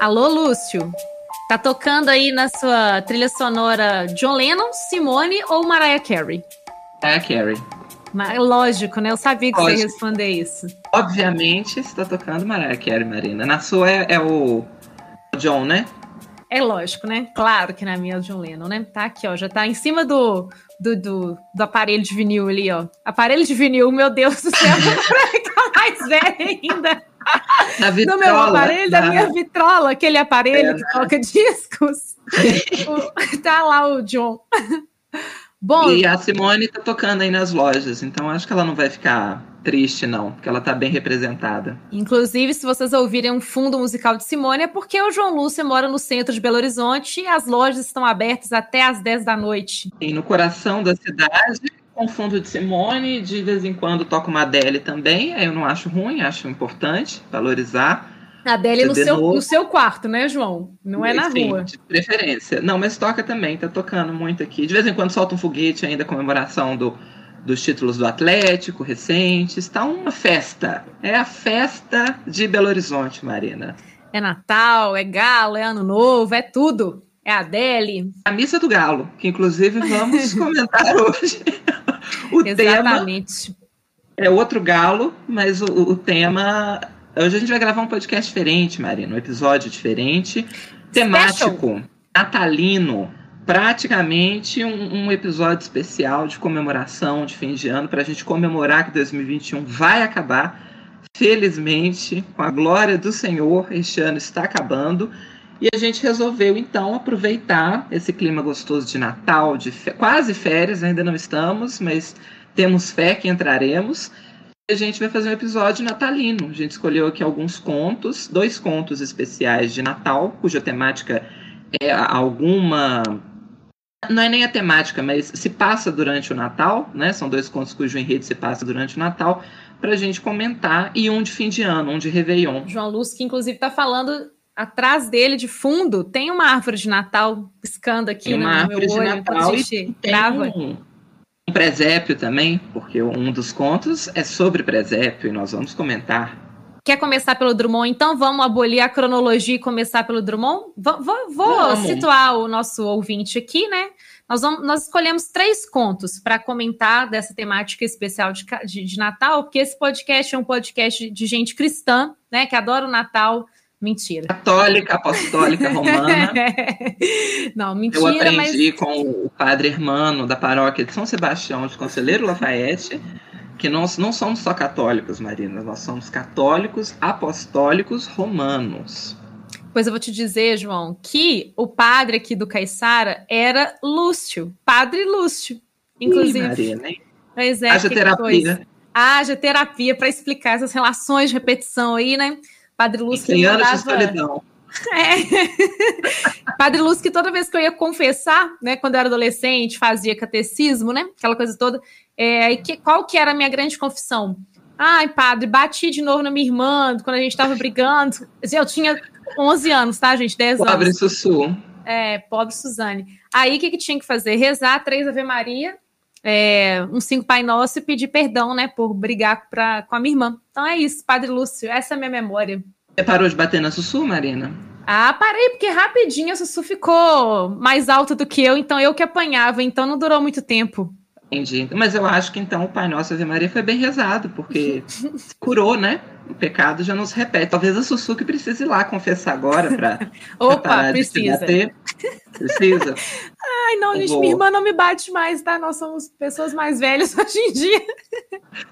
Alô, Lúcio. Tá tocando aí na sua trilha sonora John Lennon, Simone ou Mariah Carey? Mariah Carey. Mas, lógico, né? Eu sabia que lógico. você ia responder isso. Obviamente, está tocando Mariah Carey, Marina. Na sua é, é o John, né? É lógico, né? Claro que na minha é o John Lennon, né? Tá aqui, ó. Já tá em cima do, do, do, do aparelho de vinil ali, ó. Aparelho de vinil, meu Deus do céu. pra ficar mais velho ainda. No meu aparelho, da minha vitrola, aquele aparelho é, que toca discos. tá lá o John. Bom, e a Simone tá tocando aí nas lojas, então acho que ela não vai ficar triste, não, porque ela tá bem representada. Inclusive, se vocês ouvirem um fundo musical de Simone, é porque o João Lúcio mora no centro de Belo Horizonte e as lojas estão abertas até às 10 da noite. E no coração da cidade, com fundo de Simone, de vez em quando toco uma Adele também, eu não acho ruim, acho importante valorizar. A Adele no seu, no seu quarto, né, João? Não é na Sim, rua. De preferência. Não, mas toca também, tá tocando muito aqui. De vez em quando solta um foguete ainda, comemoração do, dos títulos do Atlético recentes. Está uma festa. É a festa de Belo Horizonte, Marina. É Natal, é Galo, é Ano Novo, é tudo. É a Adele. A missa do Galo, que inclusive vamos comentar hoje. o Exatamente. tema é outro galo, mas o, o tema Hoje a gente vai gravar um podcast diferente, Marina, um episódio diferente, temático, Special. natalino, praticamente um, um, episódio especial de comemoração de fim de ano para a gente comemorar que 2021 vai acabar. Felizmente, com a glória do Senhor, este ano está acabando. E a gente resolveu então aproveitar esse clima gostoso de Natal, de quase férias, ainda não estamos, mas temos fé que entraremos a gente vai fazer um episódio natalino. A gente escolheu aqui alguns contos, dois contos especiais de Natal, cuja temática é alguma. Não é nem a temática, mas se passa durante o Natal, né? São dois contos cujo enredo se passa durante o Natal, para a gente comentar, e um de fim de ano, um de Réveillon. João Lúcio, que inclusive está falando atrás dele, de fundo, tem uma árvore de Natal piscando aqui tem uma no árvore meu olho, de Natal e tem um, um presépio também, porque um dos contos é sobre presépio e nós vamos comentar. Quer começar pelo Drummond? Então vamos abolir a cronologia e começar pelo Drummond? Vou, vou, vou situar o nosso ouvinte aqui, né? Nós, vamos, nós escolhemos três contos para comentar dessa temática especial de, de, de Natal, porque esse podcast é um podcast de gente cristã, né? Que adora o Natal, Mentira. Católica, apostólica, romana. não, mentira. Eu aprendi mas... com o padre Hermano da paróquia de São Sebastião de Conselheiro Lafayette que nós não somos só católicos, Marina, nós somos católicos apostólicos romanos. Pois eu vou te dizer, João, que o padre aqui do Caiçara era Lúcio, padre Lúcio, inclusive. Ih, Marina, hein? Pois é. Haja terapia. Haja terapia para explicar essas relações de repetição aí, né? Padre Lúcio que mandava... solidão. É. Padre Lúcio, que toda vez que eu ia confessar, né, quando eu era adolescente, fazia catecismo, né, aquela coisa toda, é, que, qual que era a minha grande confissão? Ai, padre, bati de novo na minha irmã quando a gente estava brigando. Eu tinha 11 anos, tá, gente? 10 pobre anos. Pobre Sussu. É, pobre Suzane. Aí, o que, que tinha que fazer? Rezar três Ave Maria, é, um cinco Pai Nosso e pedir perdão, né, por brigar pra, com a minha irmã. Então é isso, Padre Lúcio, essa é a minha memória. Você parou de bater na Sussu, Marina? Ah, parei, porque rapidinho a Sussu ficou mais alta do que eu, então eu que apanhava, então não durou muito tempo. Entendi. Mas eu acho que então o Pai Nosso Ave Maria foi bem rezado, porque curou, né? O pecado já não se repete. Talvez a Sussu que precise ir lá confessar agora para Opa, precisa. Precisa. Ai, não, gente, minha irmã não me bate mais, tá? Nós somos pessoas mais velhas hoje em dia.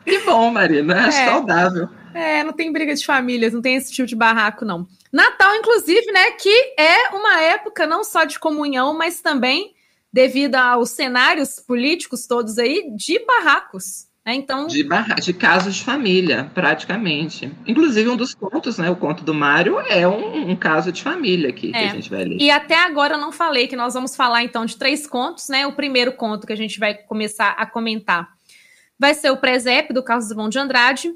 Que bom, Marina. Acho é. saudável. É, não tem briga de famílias, não tem esse tipo de barraco, não. Natal, inclusive, né, que é uma época não só de comunhão, mas também devido aos cenários políticos todos aí, de barracos. Né? Então, de, barra de casos de família, praticamente. Inclusive, um dos contos, né? O conto do Mário é um, um caso de família aqui é. que a gente vai ler. E até agora eu não falei que nós vamos falar então de três contos, né? O primeiro conto que a gente vai começar a comentar vai ser o Presépio do Carlos Drummond de Andrade,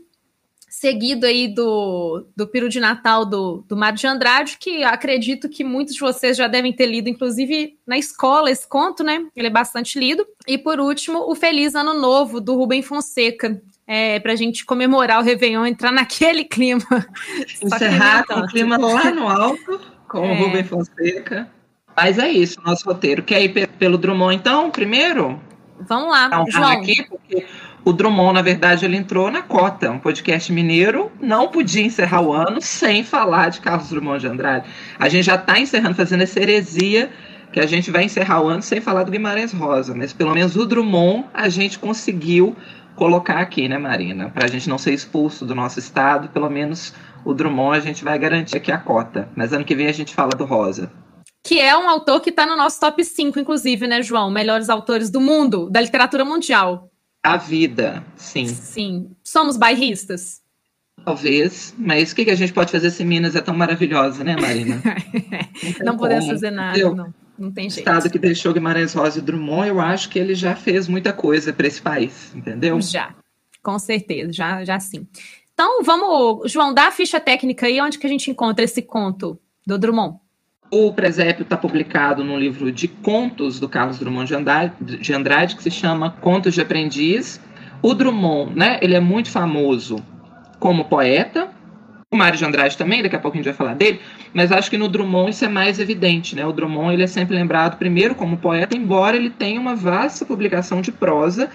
seguido aí do, do Piro de Natal do, do Mário de Andrade, que acredito que muitos de vocês já devem ter lido, inclusive na escola, esse conto, né? Ele é bastante lido. E por último, o Feliz Ano Novo, do Rubem Fonseca. É, para a gente comemorar o Réveillon, entrar naquele clima. Encerrar com o clima lá no alto com é. o Rubem Fonseca. Mas é isso, nosso roteiro. Quer ir pelo Drummond, então, primeiro? Vamos lá, um João. Aqui, porque o Drummond, na verdade, ele entrou na cota. Um podcast mineiro não podia encerrar o ano sem falar de Carlos Drummond de Andrade. A gente já está encerrando, fazendo essa heresia que a gente vai encerrar o ano sem falar do Guimarães Rosa. Mas pelo menos o Drummond a gente conseguiu colocar aqui, né, Marina? Para a gente não ser expulso do nosso estado, pelo menos o Drummond a gente vai garantir aqui a cota. Mas ano que vem a gente fala do Rosa. Que é um autor que está no nosso top 5, inclusive, né, João? Melhores autores do mundo, da literatura mundial. A vida, sim. Sim. Somos bairristas? Talvez, mas o que, que a gente pode fazer se Minas é tão maravilhosa, né, Marina? não, não podemos fazer nada, eu, não. Não tem jeito. O estado que deixou Guimarães Rosa e Drummond, eu acho que ele já fez muita coisa para esse país, entendeu? Já, com certeza, já, já sim. Então, vamos, João, dá a ficha técnica aí, onde que a gente encontra esse conto do Drummond? O presépio está publicado no livro de contos do Carlos Drummond de Andrade, de Andrade, que se chama Contos de Aprendiz. O Drummond, né, ele é muito famoso como poeta, o Mário de Andrade também, daqui a pouco a gente vai falar dele, mas acho que no Drummond isso é mais evidente, né? O Drummond ele é sempre lembrado primeiro como poeta, embora ele tenha uma vasta publicação de prosa,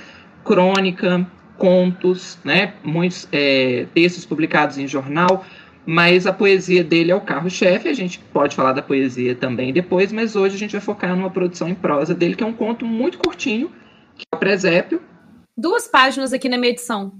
crônica, contos, né? Muitos é, textos publicados em jornal, mas a poesia dele é o carro-chefe. A gente pode falar da poesia também depois, mas hoje a gente vai focar numa produção em prosa dele, que é um conto muito curtinho, que é o Presépio. Duas páginas aqui na minha edição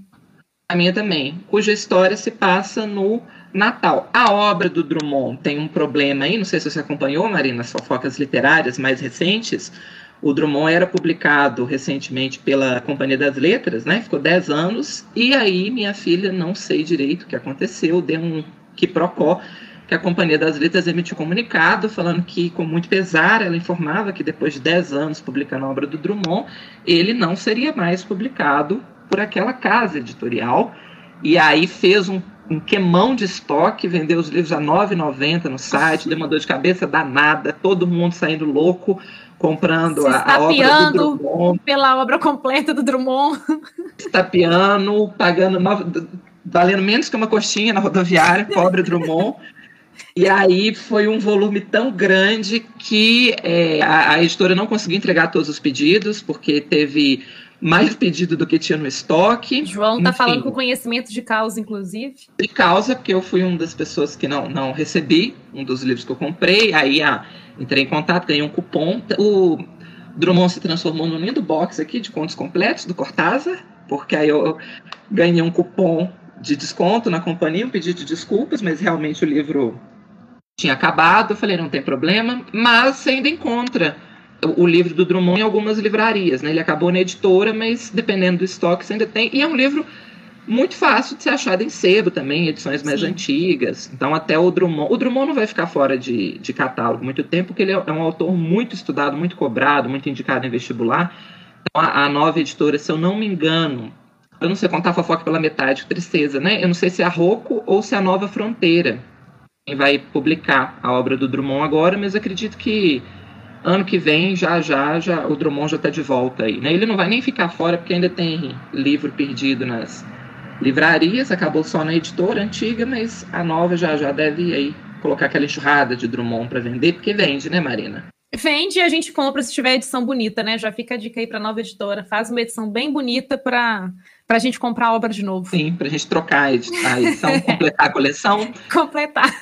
a minha também, cuja história se passa no Natal. A obra do Drummond tem um problema aí, não sei se você acompanhou, Marina, as fofocas literárias mais recentes. O Drummond era publicado recentemente pela Companhia das Letras, né? Ficou 10 anos. E aí, minha filha, não sei direito o que aconteceu, deu um quiprocó, que a Companhia das Letras emitiu comunicado falando que, com muito pesar, ela informava que depois de 10 anos publicando a obra do Drummond, ele não seria mais publicado por aquela casa editorial. E aí fez um, um queimão de estoque, vendeu os livros a R$ 9,90 no site, dor de cabeça danada, todo mundo saindo louco comprando a, a, obra do Drummond. pela obra completa do Drummond. Estapeando, pagando, valendo menos que uma coxinha na rodoviária, pobre Drummond. E aí foi um volume tão grande que é, a, a, editora não conseguiu entregar todos os pedidos, porque teve mais pedido do que tinha no estoque. João está falando com conhecimento de causa, inclusive. De causa, porque eu fui uma das pessoas que não, não recebi um dos livros que eu comprei. Aí ah, entrei em contato, ganhei um cupom. O Drummond se transformou no lindo box aqui de contos completos do Cortázar, porque aí eu ganhei um cupom de desconto na companhia, um pedido de desculpas, mas realmente o livro tinha acabado. Eu falei, não tem problema, mas você ainda encontra o livro do Drummond em algumas livrarias, né? Ele acabou na editora, mas dependendo do estoque você ainda tem. E é um livro muito fácil de ser achado em sebo também, edições mais Sim. antigas. Então até o Drummond, o Drummond não vai ficar fora de, de catálogo muito tempo, porque ele é um autor muito estudado, muito cobrado, muito indicado em vestibular. Então a, a nova editora, se eu não me engano, eu não sei contar fofoca pela metade, tristeza, né? Eu não sei se é a Rocco ou se é a Nova Fronteira quem vai publicar a obra do Drummond agora, mas acredito que ano que vem já já já o Drummond já está de volta aí, né? Ele não vai nem ficar fora porque ainda tem livro perdido nas livrarias, acabou só na editora antiga, mas a nova já já deve aí colocar aquela enxurrada de Drummond para vender, porque vende, né, Marina? Vende e a gente compra se tiver edição bonita, né? Já fica a dica aí para nova editora, faz uma edição bem bonita para para a gente comprar a obra de novo. Sim, para a gente trocar a edição, completar a coleção. completar.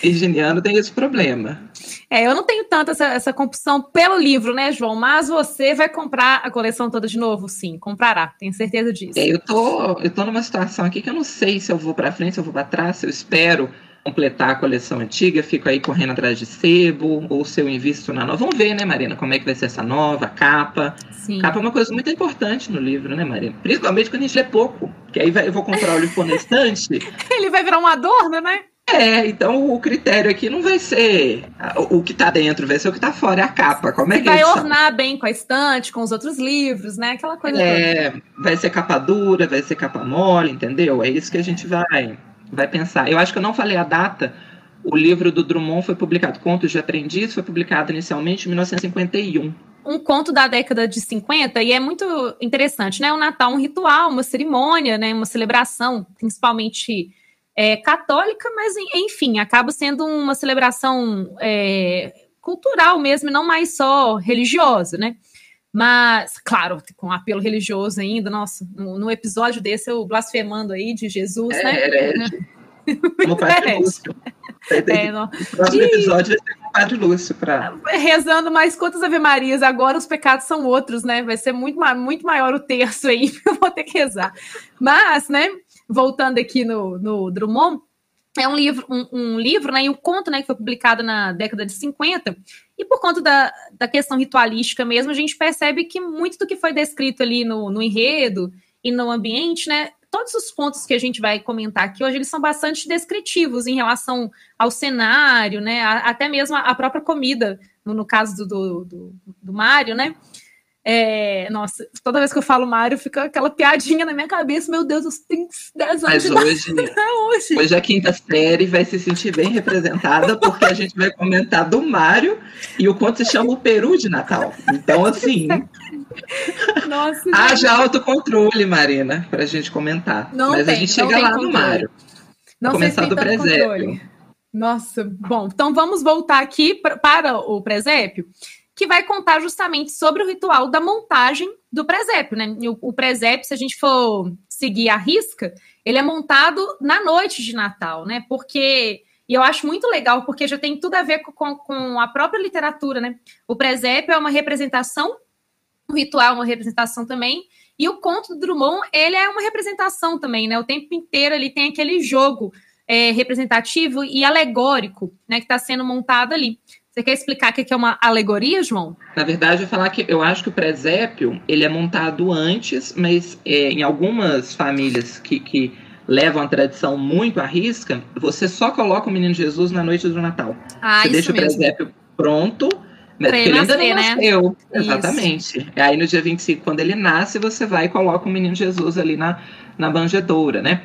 Virginiano tem esse problema. É, eu não tenho tanto essa, essa compulsão pelo livro, né, João? Mas você vai comprar a coleção toda de novo? Sim, comprará, tenho certeza disso. É, eu, tô, eu tô numa situação aqui que eu não sei se eu vou para frente, se eu vou para trás, se eu espero completar a coleção antiga, fico aí correndo atrás de sebo, ou se eu invisto na nova. Vamos ver, né, Marina, como é que vai ser essa nova capa. Sim. Capa é uma coisa muito importante no livro, né, Marina? Principalmente quando a gente lê pouco, que aí vai, eu vou comprar o livro na estante. Ele vai virar um adorno, né? É, então o critério aqui não vai ser o que está dentro, vai ser o que está fora, é a capa. Como é que vai ornar bem com a estante, com os outros livros, né? Aquela coisa. É, toda. vai ser capa dura, vai ser capa mole, entendeu? É isso que a gente vai, vai pensar. Eu acho que eu não falei a data. O livro do Drummond foi publicado, Contos de Aprendiz, foi publicado inicialmente em 1951 um conto da década de 50 e é muito interessante, né? O Natal, um ritual, uma cerimônia, né? Uma celebração, principalmente é, católica, mas enfim, acaba sendo uma celebração é, cultural mesmo, não mais só religiosa, né? Mas, claro, com apelo religioso ainda, nossa, no, no episódio desse eu blasfemando aí de Jesus, é, né? Herege. Como Padre Lúcio. É, no próximo episódio vai ser com o Padre Lúcio. Pra... Rezando mais quantas Ave Marias, agora os pecados são outros, né? Vai ser muito, muito maior o terço aí, eu vou ter que rezar. Mas, né, voltando aqui no, no Drummond, é um livro, um, um, livro, né, e um conto, né, que foi publicado na década de 50, e por conta da, da questão ritualística mesmo, a gente percebe que muito do que foi descrito ali no, no enredo e no ambiente, né, todos os pontos que a gente vai comentar aqui hoje, eles são bastante descritivos em relação ao cenário, né, a, até mesmo a, própria comida, no, no caso do, do, do, do Mário, né, é, nossa, toda vez que eu falo Mário, fica aquela piadinha na minha cabeça. Meu Deus, eu tenho 10 anos Mas de hoje, hoje, hoje a quinta série vai se sentir bem representada, porque a gente vai comentar do Mário e o quanto se chama o Peru de Natal. Então, assim. Nossa, haja autocontrole, Marina, para a gente comentar. Não Mas tem, a gente chega lá controle. no Mário. Não começar do presépio. Nossa, bom, então vamos voltar aqui pra, para o presépio que vai contar justamente sobre o ritual da montagem do presépio, né? O, o presépio, se a gente for seguir a risca, ele é montado na noite de Natal, né? Porque e eu acho muito legal, porque já tem tudo a ver com, com a própria literatura, né? O presépio é uma representação, o ritual é uma representação também, e o conto do Drummond, ele é uma representação também, né? O tempo inteiro ele tem aquele jogo é, representativo e alegórico, né? Que está sendo montado ali. Você quer explicar o que é uma alegoria, João? Na verdade, eu falar que eu acho que o presépio ele é montado antes, mas é, em algumas famílias que, que levam a tradição muito à risca, você só coloca o menino Jesus na noite do Natal. Ah, você deixa mesmo. o presépio pronto, mas porque ele ainda não né? nasceu. Né? Exatamente. Isso. Aí no dia 25, quando ele nasce, você vai e coloca o menino Jesus ali na, na banjedoura, né?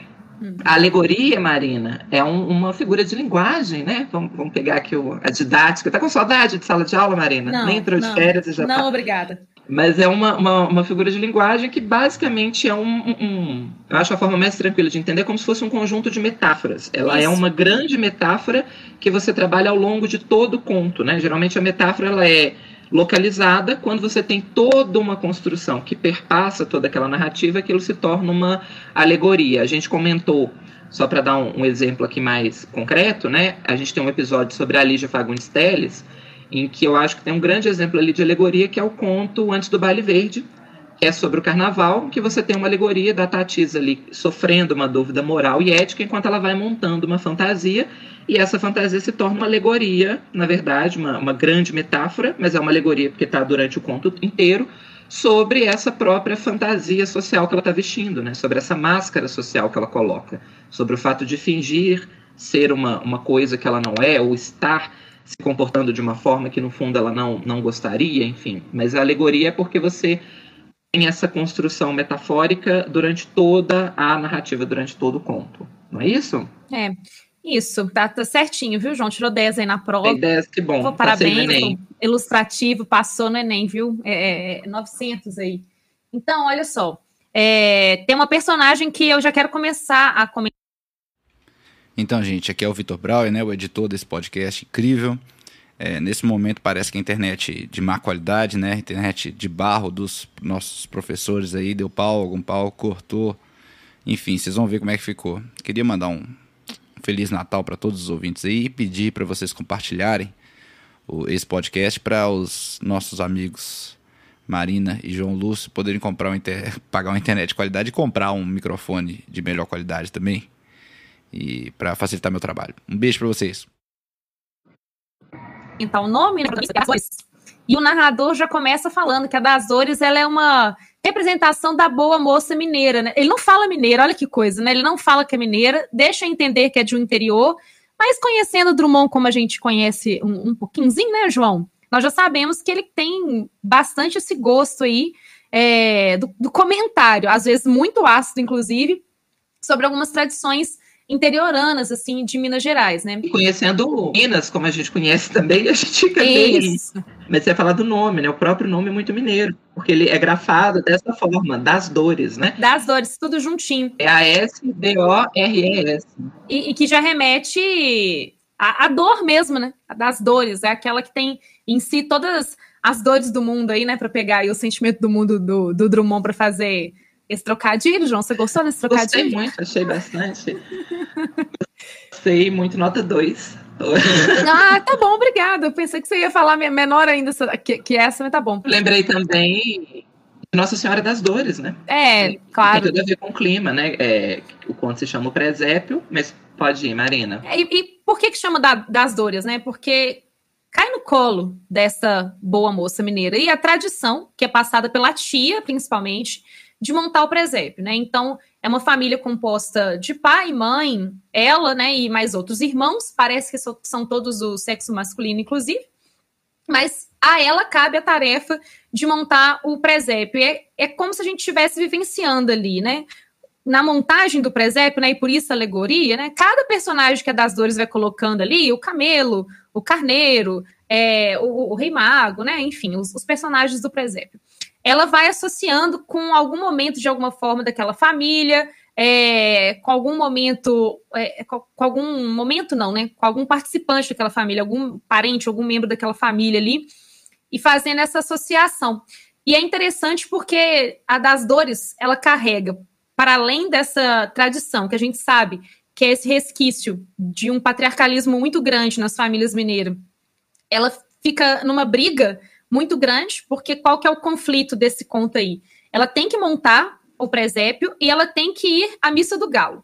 A alegoria, Marina, é um, uma figura de linguagem, né? Vamos, vamos pegar aqui o, a didática. Tá com saudade de sala de aula, Marina? Não, Nem entrou não, de férias e já Não, tá. obrigada. Mas é uma, uma, uma, figura de linguagem que basicamente é um, um, Eu acho a forma mais tranquila de entender como se fosse um conjunto de metáforas. Ela é Isso. é uma grande metáfora que você trabalha ao longo de todo o conto, né? Geralmente a metáfora ela é localizada, quando você tem toda uma construção que perpassa toda aquela narrativa, aquilo se torna uma alegoria. A gente comentou, só para dar um, um, exemplo aqui mais concreto, né? A gente tem um episódio sobre a Lígia Fagundes Teles, em que eu acho que tem um grande exemplo ali de alegoria, que é o conto Antes do Baile Verde, que é sobre o carnaval, que você tem uma alegoria da Tatisa ali sofrendo uma dúvida moral e ética enquanto ela vai montando uma fantasia e essa fantasia se torna uma alegoria, na verdade, uma, uma grande metáfora, mas é uma alegoria porque está durante o conto inteiro, sobre essa própria fantasia social que ela está vestindo, né? sobre essa máscara social que ela coloca, sobre o fato de fingir ser uma, uma coisa que ela não é, ou estar se comportando de uma forma que no fundo ela não, não gostaria, enfim. Mas a alegoria é porque você tem essa construção metafórica durante toda a narrativa, durante todo o conto. Não é isso? É. Isso, tá, tá, certinho, viu, João? Tirou 10 aí na prova. Tem 10, que bom. Pô, parabéns, ilustrativo, passou no Enem, viu? É, é, 900 aí. Então, olha só, é, tem uma personagem que eu já quero começar a comentar. Então, gente, aqui é o Vitor Brauer, né, o editor desse podcast incrível. É, nesse momento parece que a internet de má qualidade, né, a internet de barro dos nossos professores aí, deu pau, algum pau, cortou. Enfim, vocês vão ver como é que ficou. Queria mandar um Feliz Natal para todos os ouvintes aí e pedir para vocês compartilharem o, esse podcast para os nossos amigos Marina e João Lúcio poderem comprar um inter... pagar uma internet de qualidade e comprar um microfone de melhor qualidade também e para facilitar meu trabalho. Um beijo para vocês. Então, o nome né, e o narrador já começa falando que a das Dores ela é uma representação da boa moça mineira, né? Ele não fala mineira, olha que coisa, né? Ele não fala que é mineira, deixa entender que é de um interior, mas conhecendo Drummond como a gente conhece um, um pouquinhozinho, né, João? Nós já sabemos que ele tem bastante esse gosto aí é, do, do, comentário, às vezes muito ácido, inclusive, sobre algumas tradições interioranas, assim, de Minas Gerais, né? E conhecendo Minas, como a gente conhece também, a gente fica bem. Mas você ia falar do nome, né? O próprio nome é muito mineiro, porque ele é grafado dessa forma, das dores, né? Das dores, tudo juntinho. É a S-D-O-R-E-S. E, e, que já remete à, à dor mesmo, né? A das dores, é aquela que tem em si todas as dores do mundo aí, né? Para pegar aí o sentimento do mundo do, do Drummond para fazer esse trocadilho, João. Você gostou desse trocadilho? Gostei muito, achei bastante. Gostei muito, nota 2. ah, tá bom, obrigada. Eu pensei que você ia falar menor ainda que, que essa, mas tá bom. Lembrei também Nossa Senhora das Dores, né? É, claro. Tem tudo a ver com o clima, né? É, o conto se chama o presépio, mas pode ir, Marina. É, e, e, por que que chama da, das dores, né? Porque cai no colo dessa boa moça mineira. E a tradição, que é passada pela tia, principalmente, de montar o presépio, né? Então, é uma família composta de pai, mãe, ela, né, e mais outros irmãos, parece que são todos o sexo masculino, inclusive, mas a ela cabe a tarefa de montar o presépio. É, é como se a gente estivesse vivenciando ali, né? Na montagem do presépio, né, e por isso a alegoria, né? Cada personagem que a das dores vai colocando ali, o camelo, o carneiro, é, o, o, rei mago, né? Enfim, os, os, personagens do presépio. Ela vai associando com algum momento de alguma forma daquela família, é, com algum momento, é, com, com, algum momento não, né? Com algum participante daquela família, algum parente, algum membro daquela família ali, e fazendo essa associação. E é interessante porque a das dores ela carrega para além dessa tradição que a gente sabe que é esse resquício de um patriarcalismo muito grande nas famílias mineiras. Ela fica numa briga muito grande, porque qual que é o conflito desse conto aí? Ela tem que montar o presépio e ela tem que ir à missa do galo.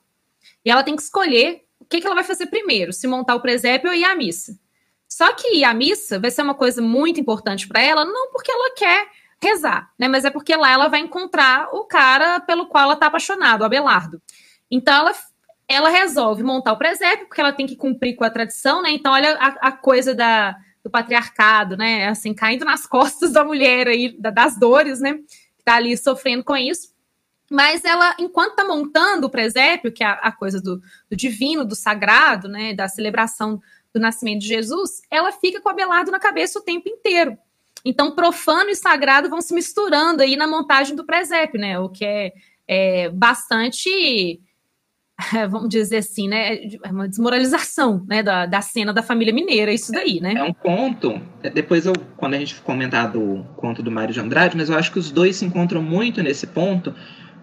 E ela tem que escolher o que, que ela vai fazer primeiro, se montar o presépio ou ir à missa. Só que ir à missa vai ser uma coisa muito importante para ela, não porque ela quer rezar, né? Mas é porque lá ela vai encontrar o cara pelo qual ela está apaixonada, o Abelardo. Então ela ela resolve montar o presépio, porque ela tem que cumprir com a tradição, né? Então, olha a, a coisa da, do patriarcado, né? Assim, caindo nas costas da mulher aí, da, das dores, né? Que tá ali sofrendo com isso. Mas ela, enquanto tá montando o presépio, que é a, a coisa do, do, divino, do sagrado, né? Da celebração do nascimento de Jesus, ela fica com o Abelardo na cabeça o tempo inteiro. Então, profano e sagrado vão se misturando aí na montagem do presépio, né? O que é, é bastante vamos dizer assim, né, é uma desmoralização, né, da, da cena da família mineira, isso daí, né? É um conto, é, depois eu, quando a gente comentar do conto do Mário de Andrade, mas eu acho que os dois se encontram muito nesse ponto,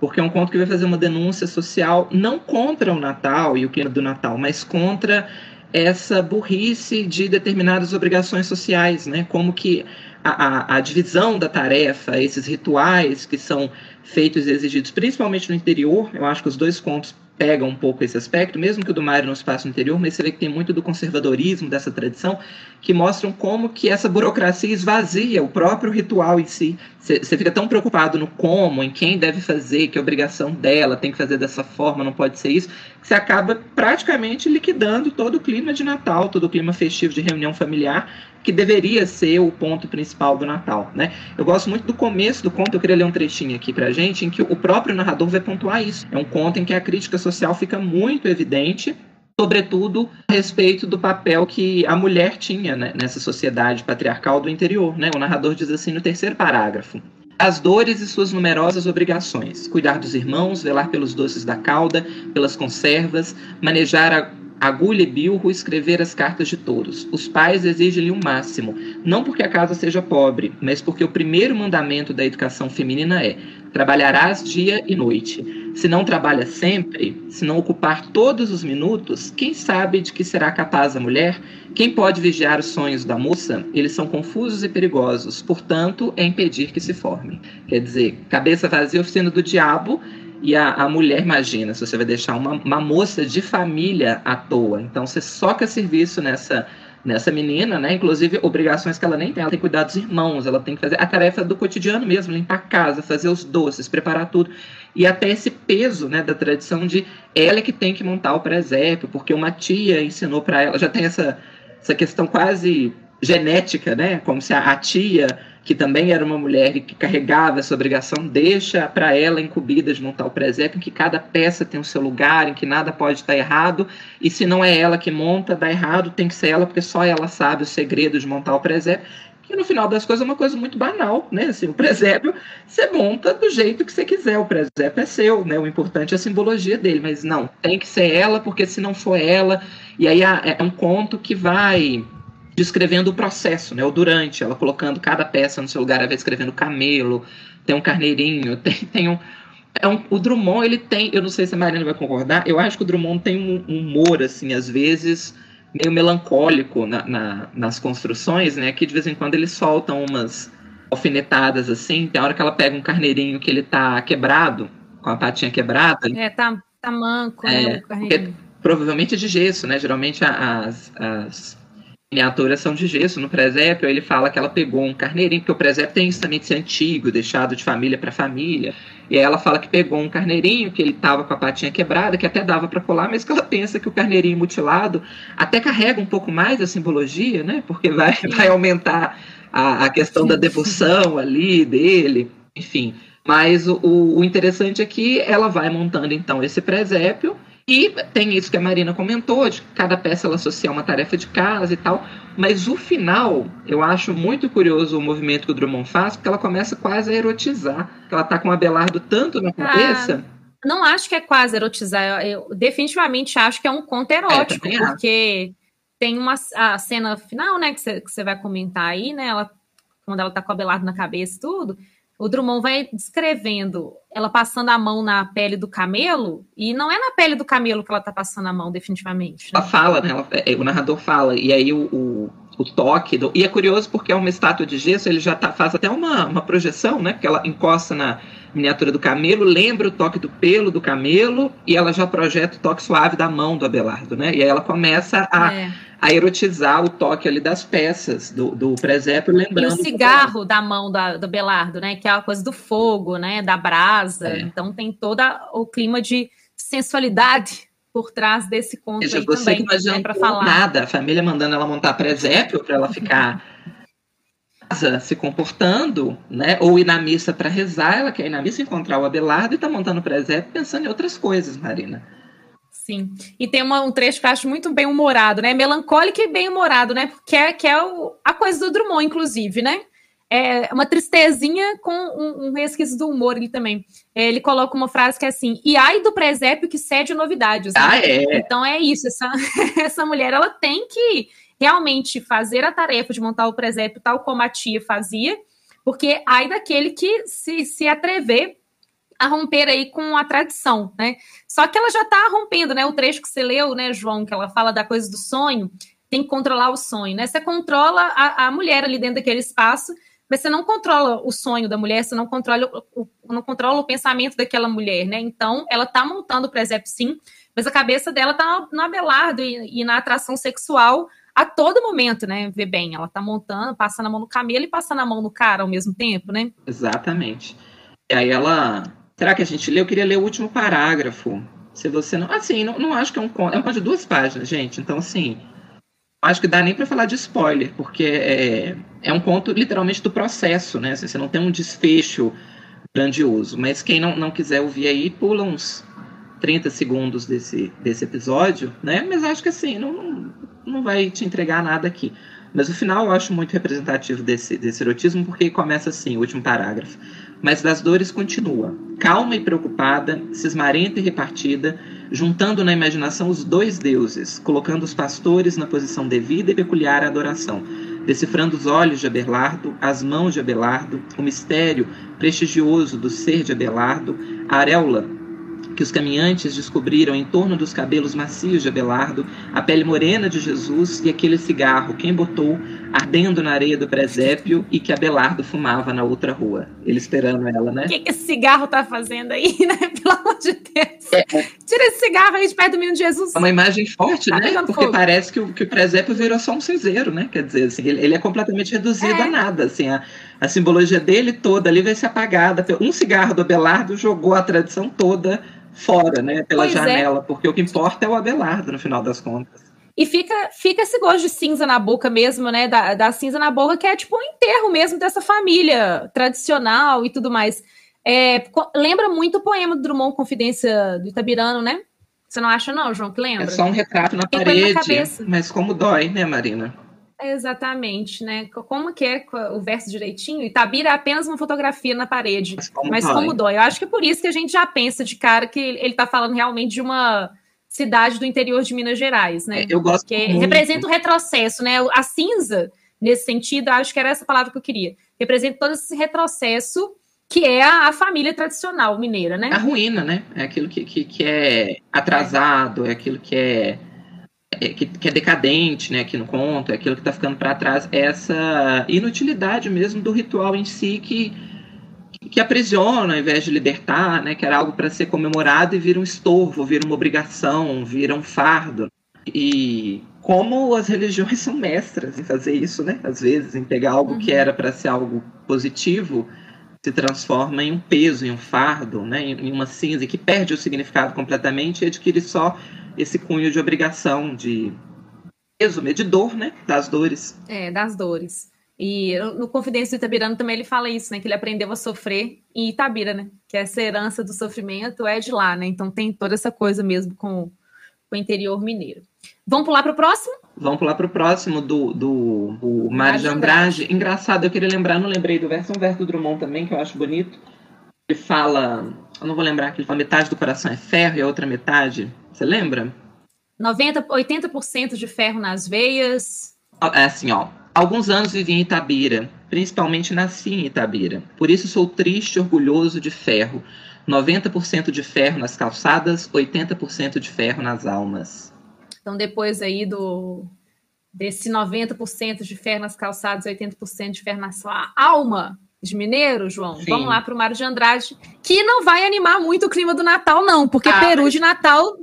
porque é um conto que vai fazer uma denúncia social, não contra o Natal e o clima do Natal, mas contra essa burrice de determinadas obrigações sociais, né, como que a, a, a divisão da tarefa, esses rituais que são feitos e exigidos, principalmente no interior, eu acho que os dois contos pega um pouco esse aspecto, mesmo que o do Mário não se passe no interior, mas você vê que tem muito do conservadorismo, dessa tradição, que mostram como que essa burocracia esvazia o próprio ritual em si. Você fica tão preocupado no como, em quem deve fazer, que é obrigação dela, tem que fazer dessa forma, não pode ser isso, que você acaba praticamente liquidando todo o clima de Natal, todo o clima festivo de reunião familiar, que deveria ser o ponto principal do Natal, né? Eu gosto muito do começo do conto, eu queria ler um trechinho aqui pra gente, em que o próprio narrador vai pontuar isso. É um conto em que a crítica social fica muito evidente, sobretudo a respeito do papel que a mulher tinha né, nessa sociedade patriarcal do interior, né? O narrador diz assim no terceiro parágrafo: as dores e suas numerosas obrigações, cuidar dos irmãos, velar pelos doces da cauda, pelas conservas, manejar a agulha e bilro escrever as cartas de todos. Os pais exigem-lhe o máximo, não porque a casa seja pobre, mas porque o primeiro mandamento da educação feminina é: trabalharás dia e noite. Se não trabalha sempre, se não ocupar todos os minutos, quem sabe de que será capaz a mulher? Quem pode vigiar os sonhos da moça? Eles são confusos e perigosos, portanto, é impedir que se forme. Quer dizer, cabeça vazia, oficina do diabo, e a, a mulher, imagina, se você vai deixar uma, uma moça de família à toa. Então você soca serviço nessa nessa menina, né? Inclusive, obrigações que ela nem tem. Ela tem que cuidar dos irmãos, ela tem que fazer a tarefa do cotidiano mesmo, limpar a casa, fazer os doces, preparar tudo. E até esse peso, né, da tradição de ela é que tem que montar o presépio, porque uma tia ensinou para ela. Já tem essa, essa questão quase genética, né? Como se a, a tia que também era uma mulher e que carregava essa obrigação, deixa para ela incumbida de montar o presépio, em que cada peça tem o seu lugar, em que nada pode estar errado, e se não é ela que monta, dá errado, tem que ser ela, porque só ela sabe o segredo de montar o presépio, que no final das coisas é uma coisa muito banal, né? Assim, o presépio você monta do jeito que você quiser, o presépio é seu, né? O importante é a simbologia dele, mas não, tem que ser ela, porque se não for ela, e aí é um conto que vai descrevendo o processo, né? O durante, ela colocando cada peça no seu lugar, ela vai escrevendo camelo, tem um carneirinho, tem, tem um, é um, o Drummond, ele tem, eu não sei se a Marina vai concordar, eu acho que o Drummond tem um, um humor, assim, às vezes meio melancólico na, na, nas construções, né? Que de vez em quando ele solta umas alfinetadas, assim, tem hora que ela pega um carneirinho que ele tá quebrado, com a patinha quebrada. É, tá, tá manco, né, é, né. Provavelmente é de gesso, né? Geralmente as, as miniaturas são de gesso. No presépio, ele fala que ela pegou um carneirinho, porque o presépio tem isso também de ser antigo, deixado de família para família. E aí ela fala que pegou um carneirinho, que ele tava com a patinha quebrada, que até dava para colar, mas que ela pensa que o carneirinho mutilado até carrega um pouco mais a simbologia, né? Porque vai, vai aumentar a, a questão da devoção ali dele, enfim. Mas o, o interessante é que ela vai montando então esse presépio e tem isso que a Marina comentou, de cada peça ela associa uma tarefa de casa e tal. Mas o final, eu acho muito curioso o movimento que o Drummond faz, porque ela começa quase a erotizar. Ela tá com o Abelardo tanto na cabeça. Ah, não acho que é quase erotizar. Eu, eu definitivamente acho que é um conto erótico, é, porque tem uma a cena final, né, que você vai comentar aí, né? Ela, quando ela tá com o Abelardo na cabeça e tudo o Drummond vai descrevendo ela passando a mão na pele do camelo, e não é na pele do camelo que ela tá passando a mão, definitivamente. Né? Ela fala, né? Ela, é, o narrador fala, e aí o, o, o toque. Do, e é curioso porque é uma estátua de gesso, ele já tá, faz até uma, uma projeção, né? Que ela encosta na miniatura do camelo, lembra o toque do pelo do camelo, e ela já projeta o toque suave da mão do Abelardo, né? E aí ela começa a. É a erotizar o toque ali das peças do, do presépio, lembrando. E o cigarro da mão da, do Belardo, né? Que é a coisa do fogo, né? Da brasa. É. Então tem todo o clima de sensualidade por trás desse conto Veja, aí você também, não adianta né, falar. nada, a família mandando ela montar presépio para ela ficar se comportando, né? Ou ir na missa para rezar, ela quer ir na missa encontrar o Abelardo e está montando presépio pensando em outras coisas, Marina. Sim. E tem uma, um trecho que eu acho muito bem humorado, né? Melancólico e bem humorado, né? Porque é, que é o, a coisa do Drummond, inclusive, né? É uma tristezinha com um, um resquício do humor ali também. É, ele coloca uma frase que é assim: e ai do presépio que cede novidades. Né? Ah, é. Então é isso. Essa, essa mulher ela tem que realmente fazer a tarefa de montar o presépio tal como a tia fazia, porque ai daquele que se, se atrever a romper aí com a tradição, né? Só que ela já está rompendo, né? O trecho que você leu, né, João, que ela fala da coisa do sonho, tem que controlar o sonho, né? Você controla a, a mulher ali dentro daquele espaço, mas você não controla o sonho da mulher, você não controla o, não controla o pensamento daquela mulher, né? Então, ela está montando o presépio sim, mas a cabeça dela está no abelardo e, e, na atração sexual a todo momento, né? Vê bem, ela está montando, passando a mão no camelo e passando a mão no cara ao mesmo tempo, né? Exatamente. E aí ela Será que a gente lê? Eu queria ler o último parágrafo. Se você não. Assim, não, não acho que é um conto. É um conto de duas páginas, gente. Então, assim. Acho que dá nem para falar de spoiler, porque é, é um conto literalmente do processo, né? Assim, você não tem um desfecho grandioso. Mas quem não, não quiser ouvir aí, pula uns 30 segundos desse, desse episódio, né? Mas acho que assim, não, não vai te entregar nada aqui. Mas o final eu acho muito representativo desse, desse erotismo, porque começa assim, o último parágrafo mas das dores continua, calma e preocupada, cismarenta e repartida, juntando na imaginação os dois deuses, colocando os pastores na posição devida e peculiar à adoração, decifrando os olhos de Abelardo, as mãos de Abelardo, o mistério prestigioso do ser de Abelardo, a areola que os caminhantes descobriram em torno dos cabelos macios de Abelardo, a pele morena de Jesus e aquele cigarro quem botou ardendo na areia do presépio e que Abelardo fumava na outra rua. Ele esperando ela, né? O que, que esse cigarro tá fazendo aí, né? Pelo amor de Deus. É, é. Tira esse cigarro aí de perto do menino de Jesus. É uma imagem forte, tá né? Porque fogo. parece que o, que o presépio virou só um cinzeiro, né? Quer dizer, assim, ele, ele é completamente reduzido é. a nada, assim, a, a simbologia dele toda ali vai ser apagada. Um cigarro do Abelardo jogou a tradição toda fora, né, pela pois é. janela, é. porque o que importa é o Abelardo, no final das contas. E fica, fica esse gosto de cinza na boca mesmo, né? Da, da cinza na boca, que é tipo um enterro mesmo dessa família tradicional e tudo mais. É, lembra muito o poema do Drummond Confidência do Itabirano, né? Você não acha, não, João, que lembra? É só um retrato na parede, na mas como dói, né, Marina? Exatamente, né? Como que é o verso direitinho? Itabira é apenas uma fotografia na parede, mas como, mas dói. como dói. Eu acho que é por isso que a gente já pensa de cara que ele está falando realmente de uma cidade do interior de Minas Gerais, né? É, eu gosto que muito. representa o retrocesso, né? A cinza, nesse sentido, acho que era essa palavra que eu queria. Representa todo esse retrocesso que é a, a, família tradicional mineira, né? A ruína, né? É aquilo que, que, que é atrasado, é aquilo que é, é que, que, é decadente, né? Aqui no conto, é aquilo que está ficando para trás. Essa inutilidade mesmo do ritual em si que, que aprisiona ao invés de libertar, né? Que era algo para ser comemorado e vira um estorvo, vira uma obrigação, vira um fardo. E como as religiões são mestras em fazer isso, né? Às vezes, em pegar algo uhum. que era para ser algo positivo se transforma em um peso, em um fardo, né, em uma cinza que perde o significado completamente e adquire só esse cunho de obrigação, de peso, de dor, né, das dores. É, das dores. E no Confidência do Itabirano também ele fala isso, né, que ele aprendeu a sofrer em Itabira, né, que essa herança do sofrimento é de lá, né, então tem toda essa coisa mesmo com, com o interior mineiro. Vamos pular para o próximo? Vamos pular para o próximo do, do, do Mário de Andrade. Engraçado, eu queria lembrar, não lembrei do verso, um verso do Drummond também, que eu acho bonito. Ele fala, eu não vou lembrar, que ele fala metade do coração é ferro e a outra metade, você lembra? 90, 80% de ferro nas veias. É assim, ó. Alguns anos vivi em Itabira, principalmente nasci em Itabira. Por isso sou triste e orgulhoso de ferro. 90% de ferro nas calçadas, 80% de ferro nas almas. Então, depois aí do desse 90% de ferro nas calçadas, 80% de ferro na sua alma de mineiro, João, Sim. vamos lá para o Mário de Andrade, que não vai animar muito o clima do Natal, não, porque ah, Peru de Natal.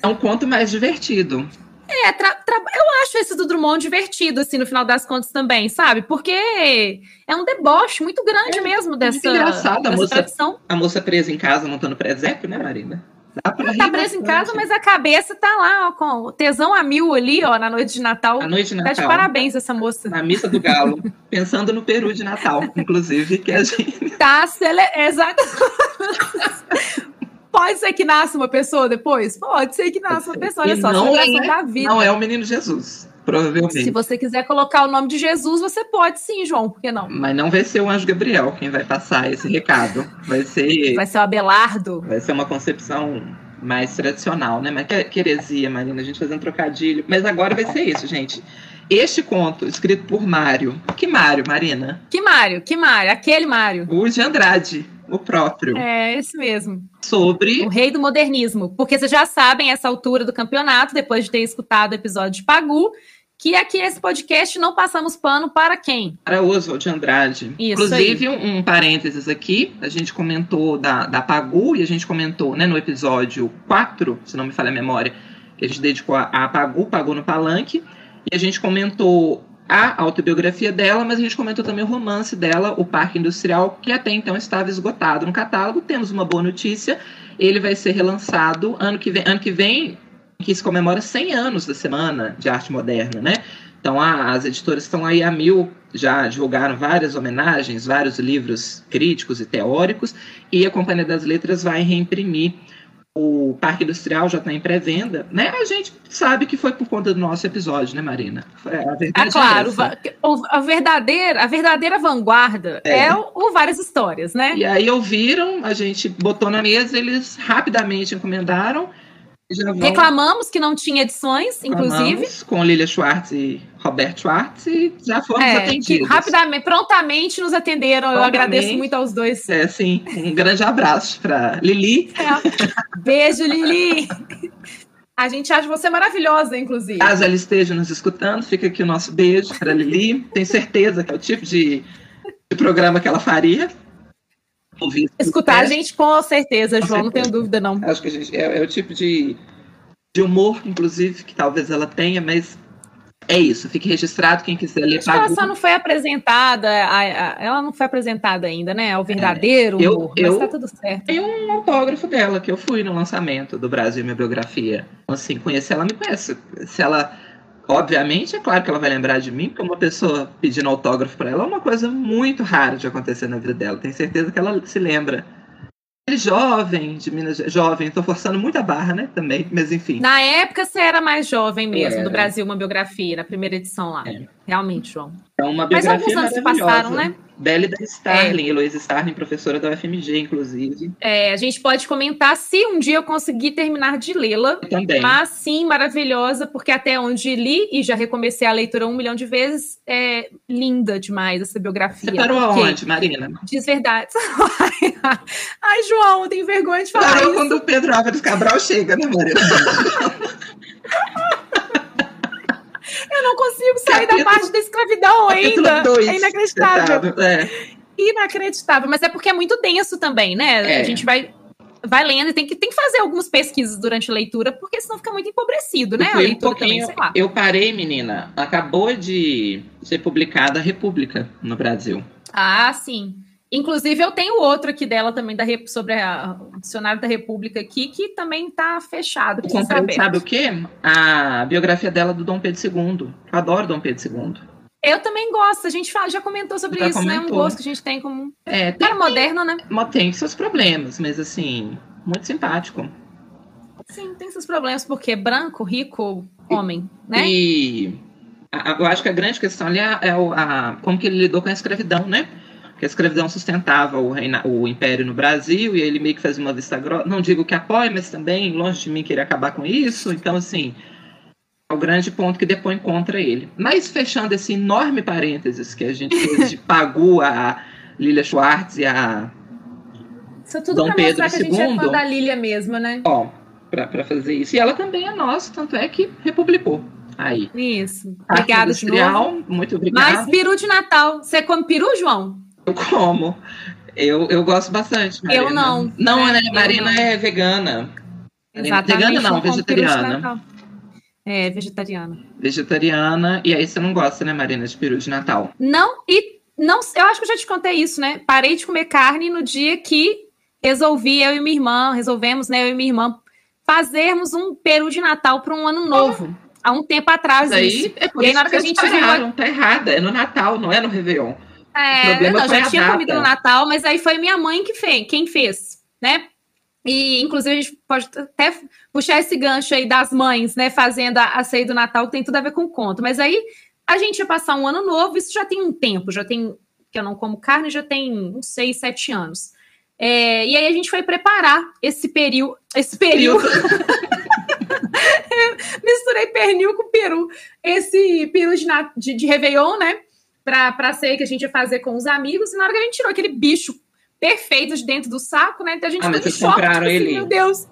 É um conto mais divertido. É, eu acho esse do Drummond divertido, assim, no final das contas também, sabe? Porque é um deboche muito grande é, mesmo dessa, engraçado, dessa a moça, tradição. A moça presa em casa montando presépio, né, Marina? Dá pra tá presa em casa, mas a cabeça tá lá, ó, com tesão a mil ali, ó, na noite de Natal. A noite de Natal. Tá de parabéns essa moça. Na missa do galo, pensando no peru de Natal, inclusive, que a gente... Tá, cele... exato. Pode ser que nasça uma pessoa depois? Pode ser que nasça uma pessoa, olha só, não é, da vida. Não é o menino Jesus. Provavelmente. Se você quiser colocar o nome de Jesus, você pode sim, João, por que não? Mas não vai ser o anjo Gabriel quem vai passar esse recado. Vai ser. Vai ser o Abelardo. Vai ser uma concepção mais tradicional, né? Mas que, que heresia, Marina, a gente fazendo trocadilho. Mas agora vai ser isso, gente. Este conto, escrito por Mário. Que Mário, Marina? Que Mário? Que Mário? Aquele Mário. O de Andrade, o próprio. É, esse mesmo. Sobre. O rei do modernismo. Porque vocês já sabem, essa altura do campeonato, depois de ter escutado o episódio de Pagu, que aqui nesse podcast não passamos pano para quem? Para Oswald de Andrade. Isso Inclusive, um, um, parênteses aqui, a gente comentou da, da Pagu e a gente comentou né, no episódio 4, se não me falha a memória, que a gente dedicou a, a Pagu, Pagu no Palanque, e a gente comentou a autobiografia dela, mas a gente comentou também o romance dela, O Parque Industrial, que até então estava esgotado no catálogo. Temos uma boa notícia, ele vai ser relançado ano que vem, ano que vem que se comemora 100 anos da Semana de Arte Moderna, né? Então, as editoras estão aí a mil, já divulgaram várias homenagens, vários livros críticos e teóricos, e a Companhia das Letras vai reimprimir o Parque Industrial já está em pré-venda, né? A gente sabe que foi por conta do nosso episódio, né, Marina? A verdade ah, claro, é a verdadeira, a verdadeira vanguarda é, é o, o, várias histórias, né? E aí ouviram, a gente botou na mesa, eles rapidamente encomendaram Reclamamos que não tinha edições, inclusive. Com Lilia Schwartz e Roberto Schwartz e já fomos é, atendidos. rapidamente, prontamente nos atenderam. Prontamente, Eu agradeço muito aos dois. É, sim. Um grande abraço para Lili. É. Beijo, Lili. A gente acha você maravilhosa, inclusive. Caso ela esteja nos escutando, fica aqui o nosso beijo para Lili. Tenho certeza que é o tipo de, de programa que ela faria ouvir. Escutar a gente com certeza, com João, certeza. não tenho dúvida, não. Acho que a gente é, é, o tipo de, de humor, inclusive, que talvez ela tenha, mas é isso. Fique registrado quem quiser ler. Acho ela só não foi apresentada, a, a, ela não foi apresentada ainda, né? É o verdadeiro é, eu, humor, eu, tá tudo certo. Tem um autógrafo dela, que eu fui no lançamento do Brasil Minha Biografia. Assim, conhecer ela me conhece. Se ela Obviamente, é claro que ela vai lembrar de mim, porque uma pessoa pedindo autógrafo para ela é uma coisa muito rara de acontecer na vida dela. Tenho certeza que ela se lembra jovem, de Minas jovem, tô forçando muita barra, né, também, mas enfim. Na época você era mais jovem mesmo, do Brasil, uma biografia, na primeira edição lá. É. Realmente, João. É uma biografia Mas alguns anos se passaram, né? Belle da Starling, é. Heloísa Starling, professora da UFMG, inclusive. É, a gente pode comentar se um dia eu conseguir terminar de lê-la. Também. Mas sim, maravilhosa, porque até onde li e já recomecei a leitura um milhão de vezes, é linda demais essa biografia. Você parou aonde, Marina? Diz verdade. Ai, João, eu tenho vergonha de falar Parou isso. quando o Pedro Álvares Cabral chega, né, Marina? Eu não consigo sair Capítulo, da parte da escravidão ainda. Dois, é inacreditável. É. Inacreditável. Mas é porque é muito denso também, né? É. A gente vai vai lendo e tem que, tem que fazer algumas pesquisas durante a leitura, porque senão fica muito empobrecido, né? A leitura um também, sei lá. Eu parei, menina. Acabou de ser publicada a República no Brasil. Ah, sim. Inclusive, eu tenho outro aqui dela também, da, sobre a, o Dicionário da República aqui, que também está fechado. Eu comprei, sabe o quê? A biografia dela do Dom Pedro II. Eu adoro Dom Pedro II. Eu também gosto, a gente fala, já comentou sobre já isso, comentou. né? Um gosto que a gente tem como. É, tem, Cara moderno, né? Tem seus problemas, mas assim, muito simpático. Sim, tem seus problemas, porque branco, rico, homem, né? E eu acho que a grande questão ali é, é a, como que ele lidou com a escravidão, né? Que a escravidão sustentava o, reina, o império no Brasil e ele meio que fazia uma vista grossa. Não digo que apoie, mas também longe de mim querer acabar com isso. Então, assim, é o grande ponto que depõe contra ele. Mas fechando esse enorme parênteses que a gente fez de Pagu, a Lilia Schwartz e a isso tudo Dom Pedro mostrar II. que a gente é fã da Lilia mesmo, né? Ó, para fazer isso. E ela também é nossa, tanto é que republicou. Aí. Isso. Obrigada, João. Muito obrigada. Mais peru de Natal. Você come peru, João? Eu como. Eu, eu gosto bastante. Marina. Eu não. Não, né? Marina não. é vegana. Exatamente. Vegana não, vegetariana. É, vegetariana. Vegetariana. E aí você não gosta, né, Marina, de peru de Natal? Não, e não, eu acho que eu já te contei isso, né? Parei de comer carne no dia que resolvi, eu e minha irmã, resolvemos, né, eu e minha irmã, fazermos um peru de Natal para um ano novo. Oh. Há um tempo atrás. Aí, isso. É por e aí, na hora que a gente pararam, tá errada. É no Natal, não é no Réveillon. É, não, já tinha comido no Natal, mas aí foi minha mãe que fez, quem fez, né? E, inclusive, a gente pode até puxar esse gancho aí das mães, né? Fazendo a, a ceia do Natal, que tem tudo a ver com o conto. Mas aí, a gente ia passar um ano novo, isso já tem um tempo, já tem... Que eu não como carne, já tem uns seis, sete anos. É, e aí a gente foi preparar esse período... Esse período... Misturei pernil com peru. Esse peru de, de, de Réveillon, né? Para ser que a gente ia fazer com os amigos, e na hora que a gente tirou aquele bicho perfeito de dentro do saco, né? Então a gente ah, vocês choque, tipo, ele? meu Deus.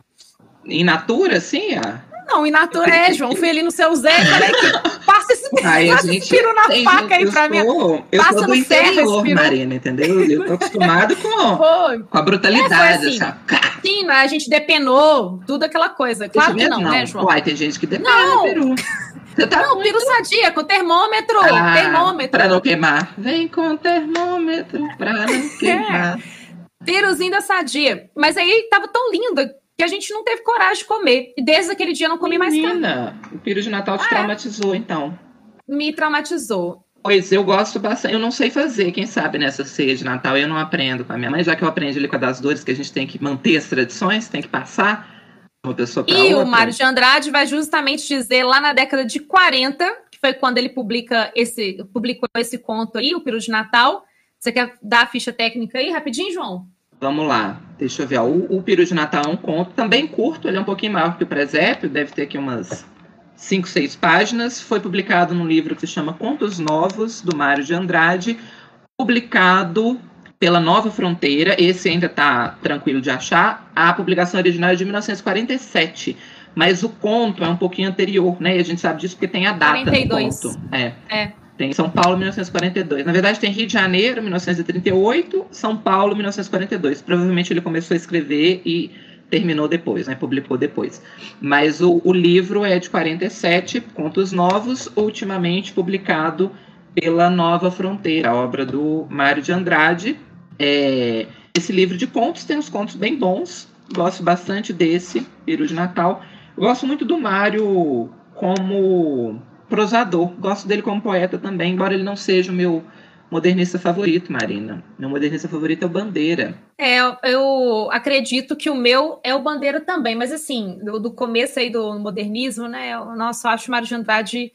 In natura, sim? Ah. Não, in natura é, João. Fui ali no seu Zé, falei que passa esse, Ai, passa gente, esse na tem, faca aí pra mim. Eu passa sou do interior, Marina, entendeu? Eu tô acostumado com, com a brutalidade. É, assim, sim, né? a gente depenou, tudo aquela coisa. Claro que não, não, né, João? Uai, tem gente que depena não. peru. Tá não, muito... sadia, com termômetro. Ah, termômetro. Pra não queimar. Vem com termômetro pra não é. queimar. É. Piruzinho da sadia. Mas aí tava tão linda que a gente não teve coragem de comer. E desde aquele dia eu não comi Menina, mais carne. o piru de Natal te ah, é. traumatizou, então. Me traumatizou. Pois eu gosto bastante. Eu não sei fazer, quem sabe, nessa ceia de Natal. Eu não aprendo com a minha mãe, já que eu aprendi ali com a das dores, que a gente tem que manter as tradições, tem que passar E o Mário de Andrade vai justamente dizer lá na década de 40, que foi quando ele publica esse, publicou esse conto aí, o Peru de Natal. Você quer dar a ficha técnica aí rapidinho, João? Vamos lá, deixa eu ver. O, o Peru de Natal é um conto também curto, ele é um pouquinho maior que o Presépio, deve ter aqui umas 5, 6 páginas. Foi publicado num livro que se chama Contos Novos, do Mário de Andrade, publicado pela Nova Fronteira, esse ainda está tranquilo de achar. A publicação original é de 1947, mas o conto é um pouquinho anterior, né? E a gente sabe disso porque tem a data 42. do conto. É. é. Tem São Paulo, 1942. Na verdade, tem Rio de Janeiro, 1938, São Paulo, 1942. Provavelmente ele começou a escrever e terminou depois, né? Publicou depois. Mas o, o livro é de 47, contos novos, ultimamente publicado pela Nova Fronteira, a obra do Mário de Andrade. É, esse livro de contos tem uns contos bem bons, gosto bastante desse, Peru de Natal. gosto muito do Mário como prosador. Gosto dele como poeta também, embora ele não seja o meu modernista favorito, Marina. Meu modernista favorito é o Bandeira. É, eu acredito que o meu é o Bandeira também, mas assim, do, do começo aí do modernismo, né? Nossa, eu acho o Mário de Andrade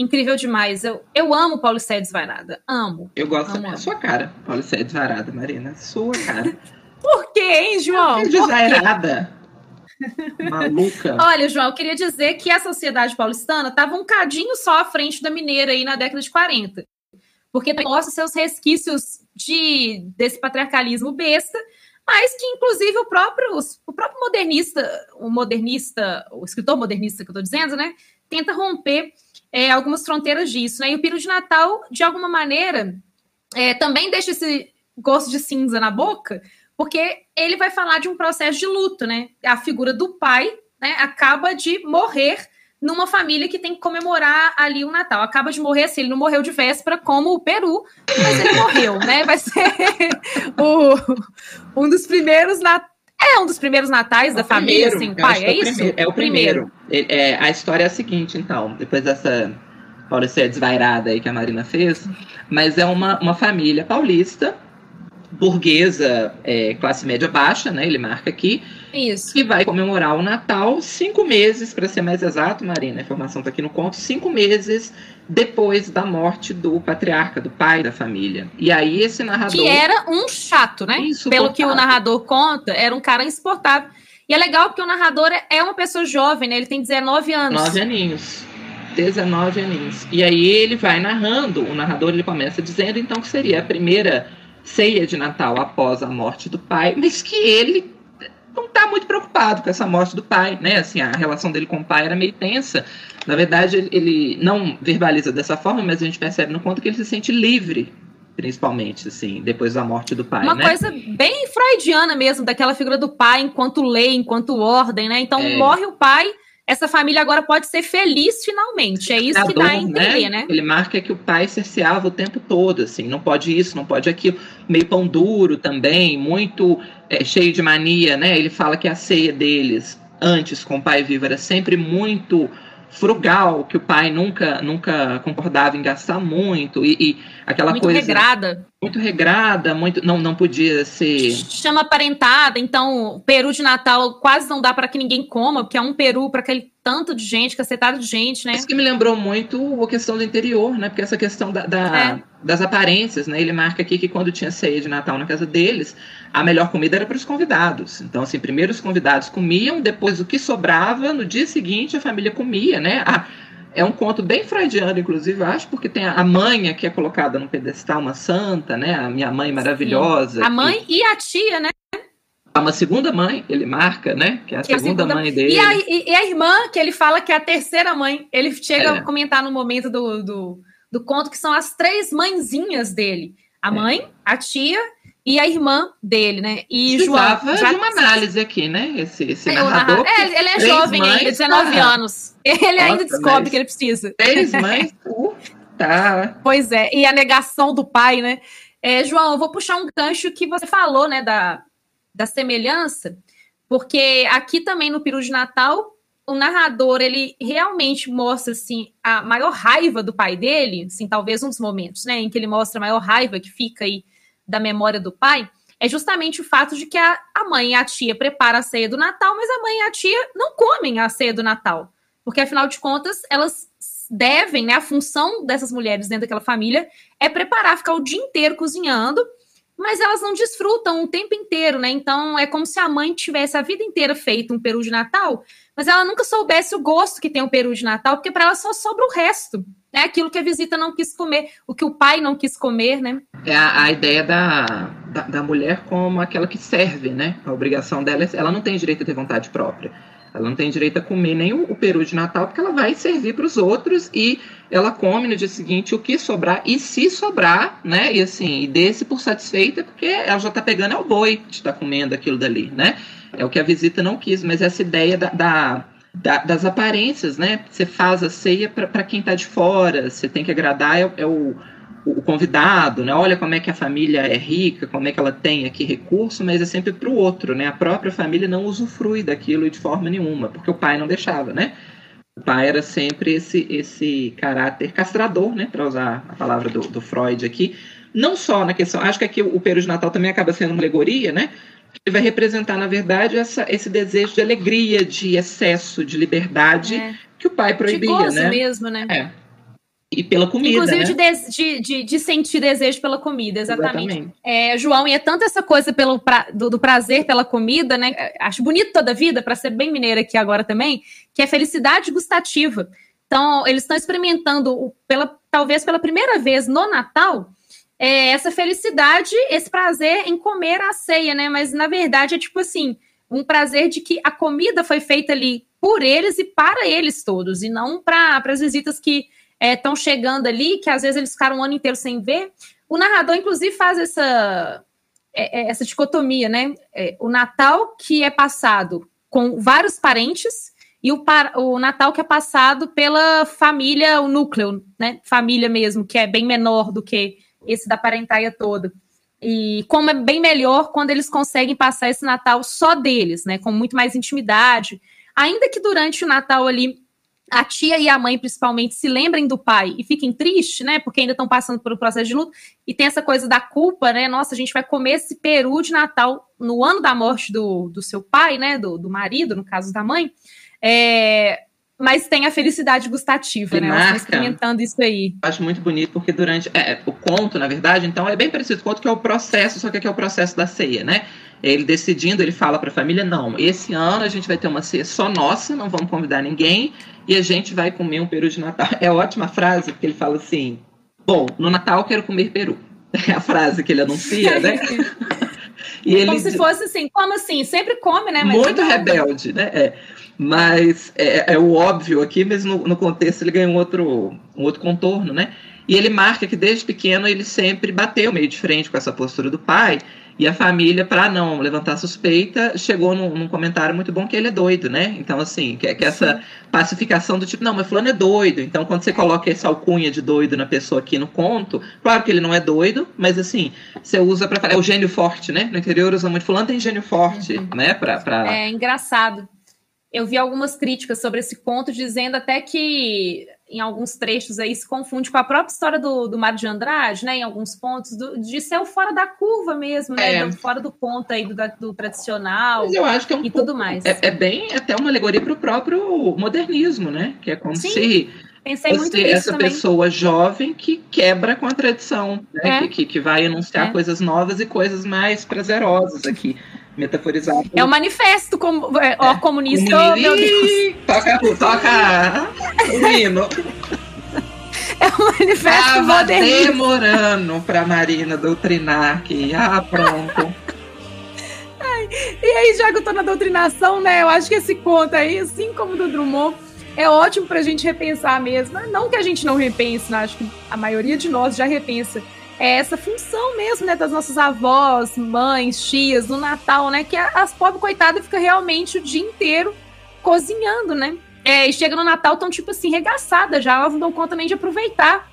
incrível demais. Eu, eu amo Paulo Sedes Varada. Amo. Eu gosto amo, da sua cara, Paulo Sedes Varada, Marina. Sua cara. Por quê, hein, João? Desairada. Maluca. Olha, João, eu queria dizer que a sociedade paulistana estava um cadinho só à frente da mineira aí na década de 40. Porque mostra seus resquícios de, desse patriarcalismo besta, mas que, inclusive, o próprio, o próprio modernista, o modernista, o escritor modernista que eu estou dizendo, né, tenta romper é, algumas fronteiras disso. Né? E o Piro de Natal, de alguma maneira, é, também deixa esse gosto de cinza na boca, porque ele vai falar de um processo de luto, né? A figura do pai né, acaba de morrer numa família que tem que comemorar ali o Natal. Acaba de morrer assim, ele não morreu de véspera como o Peru, mas ele morreu, né? Vai ser o, um dos primeiros Natais. É um dos primeiros natais da família, assim, pai, é, é isso? É o primeiro. primeiro. É, a história é a seguinte, então, depois dessa ser desvairada aí que a Marina fez, mas é uma, uma família paulista burguesa, é, classe média baixa, né? Ele marca aqui. Isso. Que vai comemorar o Natal cinco meses, para ser mais exato, Marina, a informação está aqui no conto, cinco meses depois da morte do patriarca, do pai da família. E aí esse narrador. Que era um chato, né? Pelo que o narrador conta, era um cara insuportável. E é legal porque o narrador é uma pessoa jovem, né? Ele tem 19 anos. 9 aninhos. 19 aninhos. E aí ele vai narrando, o narrador ele começa dizendo então que seria a primeira ceia de Natal após a morte do pai, mas que ele não está muito preocupado com essa morte do pai, né? Assim, a relação dele com o pai era meio tensa. Na verdade, ele não verbaliza dessa forma, mas a gente percebe no conto que ele se sente livre, principalmente, assim, depois da morte do pai. Uma né? coisa bem freudiana mesmo, daquela figura do pai enquanto lei, enquanto ordem, né? Então é. morre o pai, essa família agora pode ser feliz finalmente. É isso que dá a entender, né? né? Ele marca que o pai cerceava o tempo todo, assim, não pode isso, não pode aquilo. Meio pão duro também, muito é, cheio de mania, né? Ele fala que a ceia deles, antes com o pai vivo, era sempre muito frugal, que o pai nunca nunca concordava em gastar muito e, e aquela muito coisa regrada. Muito regrada, muito não não podia ser chama parentada, então peru de Natal quase não dá para que ninguém coma, porque é um peru para aquele tanto de gente, cacetada de gente, né? Isso que me lembrou muito a questão do interior, né? Porque essa questão da, da é. das aparências, né? Ele marca aqui que quando tinha ceia de Natal na casa deles, a melhor comida era para os convidados. Então, assim, primeiro os convidados comiam, depois o que sobrava, no dia seguinte a família comia, né? Ah, é um conto bem freudiano, inclusive, acho, porque tem a mãe que é colocada no pedestal, uma santa, né? A minha mãe maravilhosa. Sim. A mãe e... e a tia, né? uma segunda mãe, ele marca, né? Que é a, que segunda, é a segunda, mãe dele. E a, e a, irmã, que ele fala que é a terceira mãe. Ele chega é. a comentar no momento do, do, do, conto que são as três mãezinhas dele: a é. mãe, a tia e a irmã dele, né? E João. Já de uma análise aqui, né? Esse, esse é, narrador. É, ele é jovem ainda, 19 tá. anos. Ele Nossa, ainda descobre que ele precisa. Três mães, tá. Pois é, e a negação do pai, né? É, João, eu vou puxar um gancho que você falou, né, da, da semelhança, porque aqui também no Peru de Natal, o narrador, ele realmente mostra, assim, a maior raiva do pai dele, assim, talvez um dos momentos, né, em que ele mostra a maior raiva que fica aí da memória do pai, é justamente o fato de que a, a mãe e a tia preparam a ceia do Natal, mas a mãe e a tia não comem a ceia do Natal. Porque, afinal de contas, elas devem, né? A função dessas mulheres dentro daquela família é preparar, ficar o dia inteiro cozinhando mas elas não desfrutam o tempo inteiro, né? Então é como se a mãe tivesse a vida inteira feito um peru de Natal, mas ela nunca soubesse o gosto que tem o peru de Natal, porque para ela só sobra o resto. Né? aquilo que a visita não quis comer, o que o pai não quis comer, né? É a, a ideia da, da, da, mulher como aquela que serve, né? A obrigação dela, é, ela não tem direito a ter vontade própria. Ela não tem direito a comer nem o, o peru de Natal, porque ela vai servir para os outros e ela come no dia seguinte o que sobrar, e se sobrar, né? E assim, e desse por satisfeita, porque ela já está pegando é o boi de estar tá comendo aquilo dali, né? É o que a visita não quis, mas essa ideia da, da, da das aparências, né? Você faz a ceia para quem está de fora, você tem que agradar, é, é o o convidado, né? Olha como é que a família é rica, como é que ela tem aqui recurso, mas é sempre para o outro, né? A própria família não usufrui daquilo de forma nenhuma, porque o pai não deixava, né? O pai era sempre esse, esse caráter castrador, né? Para usar a palavra do, do Freud aqui. Não só na questão. Acho que aqui o Peru de Natal também acaba sendo uma alegoria, né? Ele vai representar, na verdade, essa, esse desejo de alegria, de excesso, de liberdade é. que o pai proibia, de gozo né? mesmo, né? É. E pela comida. Inclusive né? de, de, de, sentir desejo pela comida, exatamente. exatamente. É, João, e é tanto essa coisa pelo pra, do, do, prazer pela comida, né? Acho bonito toda a vida, para ser bem mineira aqui agora também, que é felicidade gustativa. Então, eles estão experimentando, pela, talvez pela primeira vez no Natal, é, essa felicidade, esse prazer em comer a ceia, né? Mas na verdade é tipo assim, um prazer de que a comida foi feita ali por eles e para eles todos, e não para as visitas que estão é, chegando ali, que às vezes eles ficaram um ano inteiro sem ver. O narrador, inclusive, faz essa, é, é, essa dicotomia, né? É, o Natal que é passado com vários parentes e o, o, Natal que é passado pela família, o núcleo, né? Família mesmo, que é bem menor do que esse da parentaia toda. E como é bem melhor quando eles conseguem passar esse Natal só deles, né? Com muito mais intimidade. Ainda que durante o Natal ali a tia e a mãe, principalmente, se lembrem do pai e fiquem tristes, né? Porque ainda estão passando por um processo de luto. E tem essa coisa da culpa, né? Nossa, a gente vai comer esse peru de Natal no ano da morte do, do seu pai, né? Do, do marido, no caso da mãe. É, mas tem a felicidade gustativa, e né? Marca, experimentando isso aí. Acho muito bonito, porque durante. É, o conto, na verdade, então, é bem parecido o conto que é o processo, só que aqui é o processo da ceia, né? Ele decidindo, ele fala para a família: não, esse ano a gente vai ter uma ceia só nossa, não vamos convidar ninguém, e a gente vai comer um peru de Natal. É ótima frase, porque ele fala assim: bom, no Natal eu quero comer peru. É a frase que ele anuncia, né? E ele, como se fosse assim, como assim? Sempre come, né? Mas muito rebelde, né? É. Mas é, é, o óbvio aqui, mas no, no contexto ele ganha um outro, um outro contorno, né? E ele marca que desde pequeno ele sempre bateu meio de frente com essa postura do pai, e a família, para não levantar suspeita, chegou num, num, comentário muito bom que ele é doido, né? Então, assim, que, que essa pacificação do tipo, não, mas fulano é doido. Então, quando você coloca essa alcunha de doido na pessoa aqui no conto, claro que ele não é doido, mas assim, você usa para falar. É o gênio forte, né? No interior usa muito. Fulano tem gênio forte, uhum. né? Pra, pra... É engraçado. Eu vi algumas críticas sobre esse conto, dizendo até que em alguns trechos aí se confunde com a própria história do, do Mário de Andrade, né? Em alguns pontos, do, de ser o fora da curva mesmo, né? É. fora do ponto aí do, do tradicional Mas eu acho que é um e tudo mais. É, é, bem até uma alegoria para o próprio modernismo, né? Que é como Sim. se Pensei muito nisso essa também. pessoa jovem que quebra com a tradição, né? É. Que, que, vai anunciar é. coisas novas e coisas mais prazerosas aqui metaforizado. É o manifesto com, é, ó, comunista, oh, meu Deus. Toca, toca o hino. É o manifesto Tava modernista. demorando pra Marina doutrinar aqui. Ah, pronto. Ai, e aí, já que eu tô na doutrinação, né? Eu acho que esse conto aí, assim como do Drummond, é ótimo pra gente repensar mesmo. Não que a gente não repense, né? acho que a maioria de nós já repensa é essa função mesmo, né, das nossas avós, mães, tias, no Natal, né, que as pobres coitadas ficam realmente o dia inteiro cozinhando, né? É, e chega no Natal, tão tipo assim, regaçadas já, elas não dão conta nem de aproveitar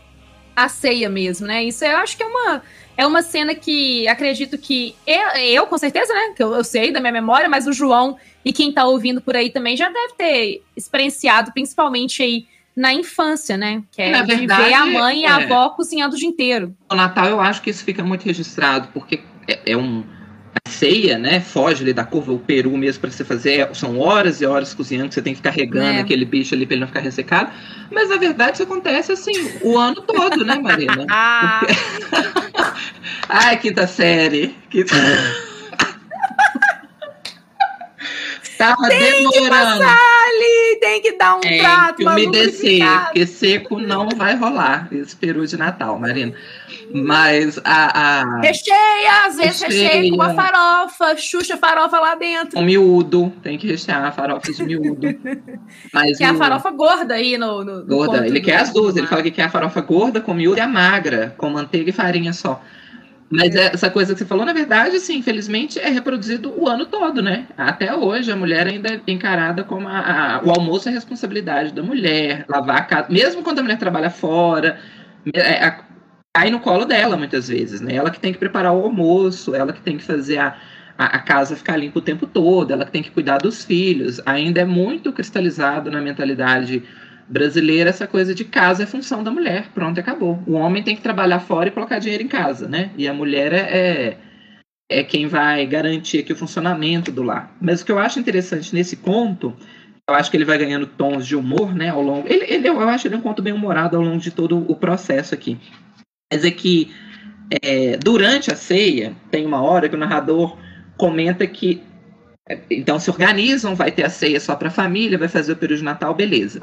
a ceia mesmo, né? Isso eu acho que é uma, é uma cena que acredito que eu, eu com certeza, né? Que eu, eu, sei da minha memória, mas o João e quem tá ouvindo por aí também já deve ter experienciado, principalmente aí na infância, né? Que é na de verdade, ver a mãe e a é. avó cozinhando o dia inteiro. No Natal eu acho que isso fica muito registrado, porque é, é um a ceia, né? Foge ali da curva, o peru mesmo para você fazer. São horas e horas cozinhando, que você tem que ficar regando é. aquele bicho ali para ele não ficar ressecado. Mas na verdade isso acontece assim o ano todo, né, Marina? ah. Ai, quinta série. Quinta... Tava tem demorando. que passar ali, tem que dar um é, prato. Que umedecer, porque seco não vai rolar esse peru de Natal, Marina. Mas a. a... Recheia, às vezes recheia. recheia com uma farofa, xuxa farofa lá dentro. Um miúdo, tem que rechear a farofa de miúdo. Mas que é a farofa gorda aí no. no gorda, ele quer as duas, ele fala que quer a farofa gorda com miúdo e a magra, com manteiga e farinha só. Mas é. essa coisa que você falou, na verdade, assim, infelizmente, é reproduzido o ano todo, né? Até hoje, a mulher ainda é encarada como a, a, o almoço é responsabilidade da mulher, lavar a casa, mesmo quando a mulher trabalha fora, é, é, cai no colo dela muitas vezes, né? Ela que tem que preparar o almoço, ela que tem que fazer a, a, a, casa ficar limpa o tempo todo, ela tem que cuidar dos filhos. Ainda é muito cristalizado na mentalidade brasileira essa coisa de casa é função da mulher, pronto, acabou. O homem tem que trabalhar fora e colocar dinheiro em casa, né? E a mulher é, é, é quem vai garantir aqui o funcionamento do lar. Mas o que eu acho interessante nesse conto, eu acho que ele vai ganhando tons de humor, né, ao longo. Ele, ele eu acho ele um conto bem humorado ao longo de todo o processo aqui. Mas é que é, durante a ceia tem uma hora que o narrador comenta que então se organizam, vai ter a ceia só para a família, vai fazer o período de Natal, beleza.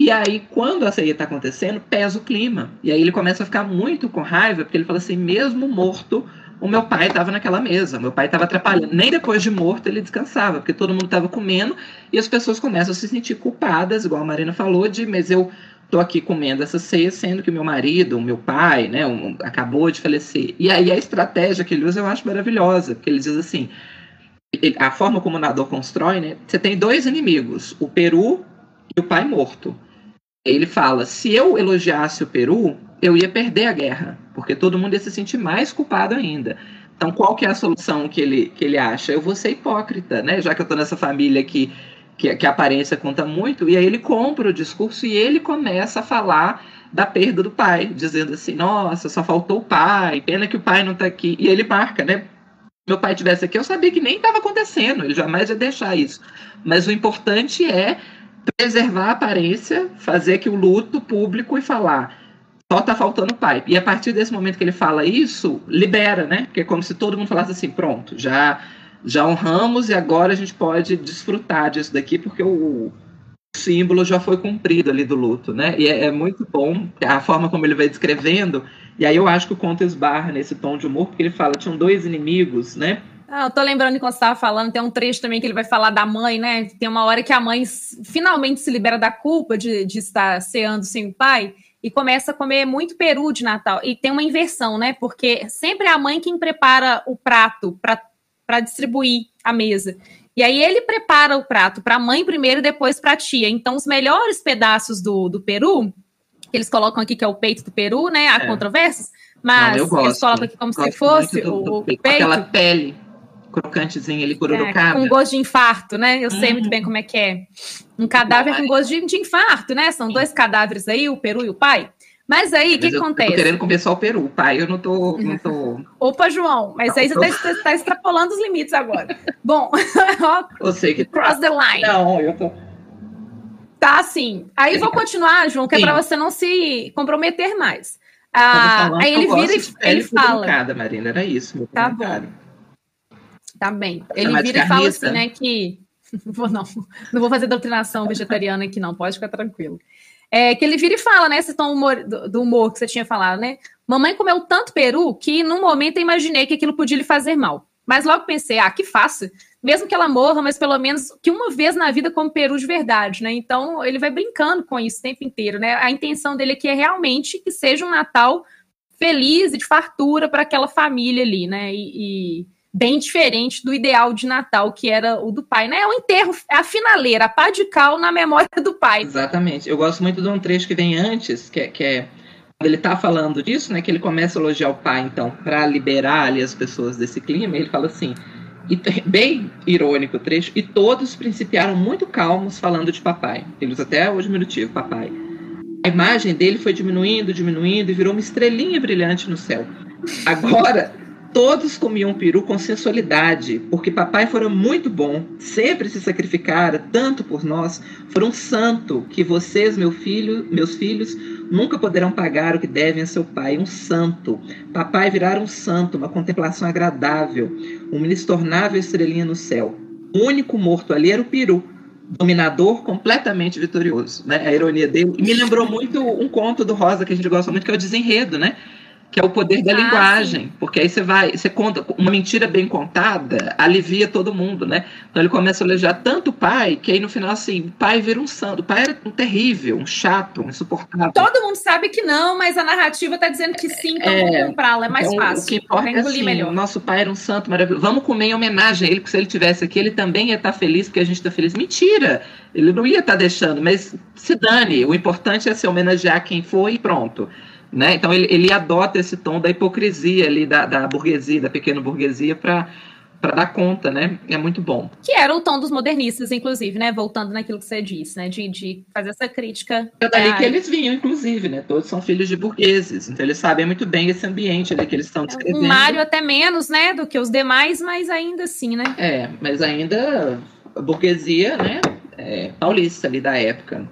E aí, quando a ceia está acontecendo, pesa o clima. E aí ele começa a ficar muito com raiva, porque ele fala assim: mesmo morto, o meu pai estava naquela mesa, meu pai estava atrapalhando. Nem depois de morto ele descansava, porque todo mundo estava comendo e as pessoas começam a se sentir culpadas, igual a Marina falou, de mas eu tô aqui comendo essa ceia, sendo que meu marido, o meu pai, né, um, acabou de falecer. E aí a estratégia que ele usa eu acho maravilhosa, porque ele diz assim: a forma como o nadador constrói, né? Você tem dois inimigos, o Peru e o pai morto. Ele fala: se eu elogiasse o Peru, eu ia perder a guerra, porque todo mundo ia se sentir mais culpado ainda. Então, qual que é a solução que ele, que ele acha? Eu vou ser hipócrita, né? Já que eu estou nessa família que, que, que a aparência conta muito. E aí ele compra o discurso e ele começa a falar da perda do pai, dizendo assim: nossa, só faltou o pai, pena que o pai não está aqui. E ele marca, né? Meu pai tivesse aqui, eu sabia que nem estava acontecendo, ele jamais ia deixar isso. Mas o importante é preservar a aparência, fazer que o luto público e falar só tá faltando pai. E a partir desse momento que ele fala isso, libera, né? Porque é como se todo mundo falasse assim, pronto, já já honramos e agora a gente pode desfrutar disso daqui, porque o símbolo já foi cumprido ali do luto, né? E é, é muito bom a forma como ele vai descrevendo. E aí eu acho que o conto esbarra nesse tom de humor, porque ele fala, tinham dois inimigos, né? Ah, eu tô lembrando quando você estava falando, tem um trecho também que ele vai falar da mãe, né? Tem uma hora que a mãe finalmente se libera da culpa de, de estar ceando sem o pai e começa a comer muito peru de Natal. E tem uma inversão, né? Porque sempre é a mãe quem prepara o prato para distribuir a mesa. E aí ele prepara o prato para a mãe primeiro e depois para a tia. Então, os melhores pedaços do, do peru, que eles colocam aqui, que é o peito do peru, né? Há é. controvérsias, mas Não, eles colocam aqui como se fosse do, do, o, peito. Aquela pele crocantezinho ali, cururucada. É, com gosto de infarto, né? Eu sei muito bem como é que é. Um cadáver com gosto de, de infarto, né? São dois cadáveres aí, o peru e o pai. Mas aí, o que eu, acontece? Eu tô querendo comer só o peru, pai, eu não tô... Não tô... Opa, João, mas não, aí você está tá extrapolando os limites agora. Bom, eu sei que... Cross the line. Não, eu tô... Tá, assim. Aí vou continuar, João, que é para você não se comprometer mais. Ah, aí ele vira e ele fala. Marina, era isso. Meu tá bom. Tá bem. Ele vira e fala assim, né, que. Vou, não, não vou fazer doutrinação vegetariana aqui, não, pode ficar tranquilo. É, que ele vira e fala, né, esse tom humor, do, do, humor que você tinha falado, né? Mamãe comeu tanto peru que, num momento, eu imaginei que aquilo podia lhe fazer mal. Mas logo pensei, ah, que fácil. Mesmo que ela morra, mas pelo menos que uma vez na vida come peru de verdade, né? Então, ele vai brincando com isso o tempo inteiro, né? A intenção dele aqui é realmente que seja um Natal feliz e de fartura para aquela família ali, né? e, e bem diferente do ideal de Natal, que era o do pai, né? É o enterro, é a finaleira, a pá de cal na memória do pai. Exatamente. Eu gosto muito de um trecho que vem antes, que é, que é quando ele está falando disso, né? Que ele começa a elogiar o pai, então, para liberar ali as pessoas desse clima, ele fala assim. E, bem irônico o trecho, e todos principiaram muito calmos falando de papai. Ele usa até o diminutivo, papai. A imagem dele foi diminuindo, diminuindo e virou uma estrelinha brilhante no céu. Agora, Todos comiam peru com sensualidade, porque papai fora muito bom, sempre se sacrificara tanto por nós, foi um santo que vocês, meu filho, meus filhos, nunca poderão pagar o que devem a seu pai, um santo. Papai virar um santo, uma contemplação agradável, uma inestornável estrelinha no céu. O único morto ali era o peru, dominador completamente vitorioso, né? A ironia dele. E me lembrou muito um conto do Rosa que a gente gosta muito, que é o Desenredo, né? Que é o poder da ah, linguagem, sim. porque aí você vai, você conta uma mentira bem contada, alivia todo mundo, né? Então ele começa a elogiar tanto o pai, que aí no final assim, o pai vira um santo, o pai era um terrível, um chato, um insuportável. Todo mundo sabe que não, mas a narrativa está dizendo que sim, então é, vamos comprá-la, é mais então, fácil. O que importa é assim, melhor. nosso pai era um santo maravilhoso, vamos comer em homenagem a ele, porque se ele tivesse aqui, ele também ia estar feliz, porque a gente está feliz. Mentira! Ele não ia estar deixando, mas se dane, o importante é se homenagear quem foi e pronto. Né? Então ele, ele adota esse tom da hipocrisia ali da, da burguesia, da pequena burguesia, para para dar conta, né? É muito bom. Que era o tom dos modernistas, inclusive, né? Voltando naquilo que você disse, né? De, de fazer essa crítica. É daí que eles vinham, inclusive, né? Todos são filhos de burgueses, então eles sabem muito bem esse ambiente ali que eles estão descrevendo. O Mário até menos, né? Do que os demais, mas ainda assim, né? É, mas ainda a burguesia, né? É, paulista ali da época.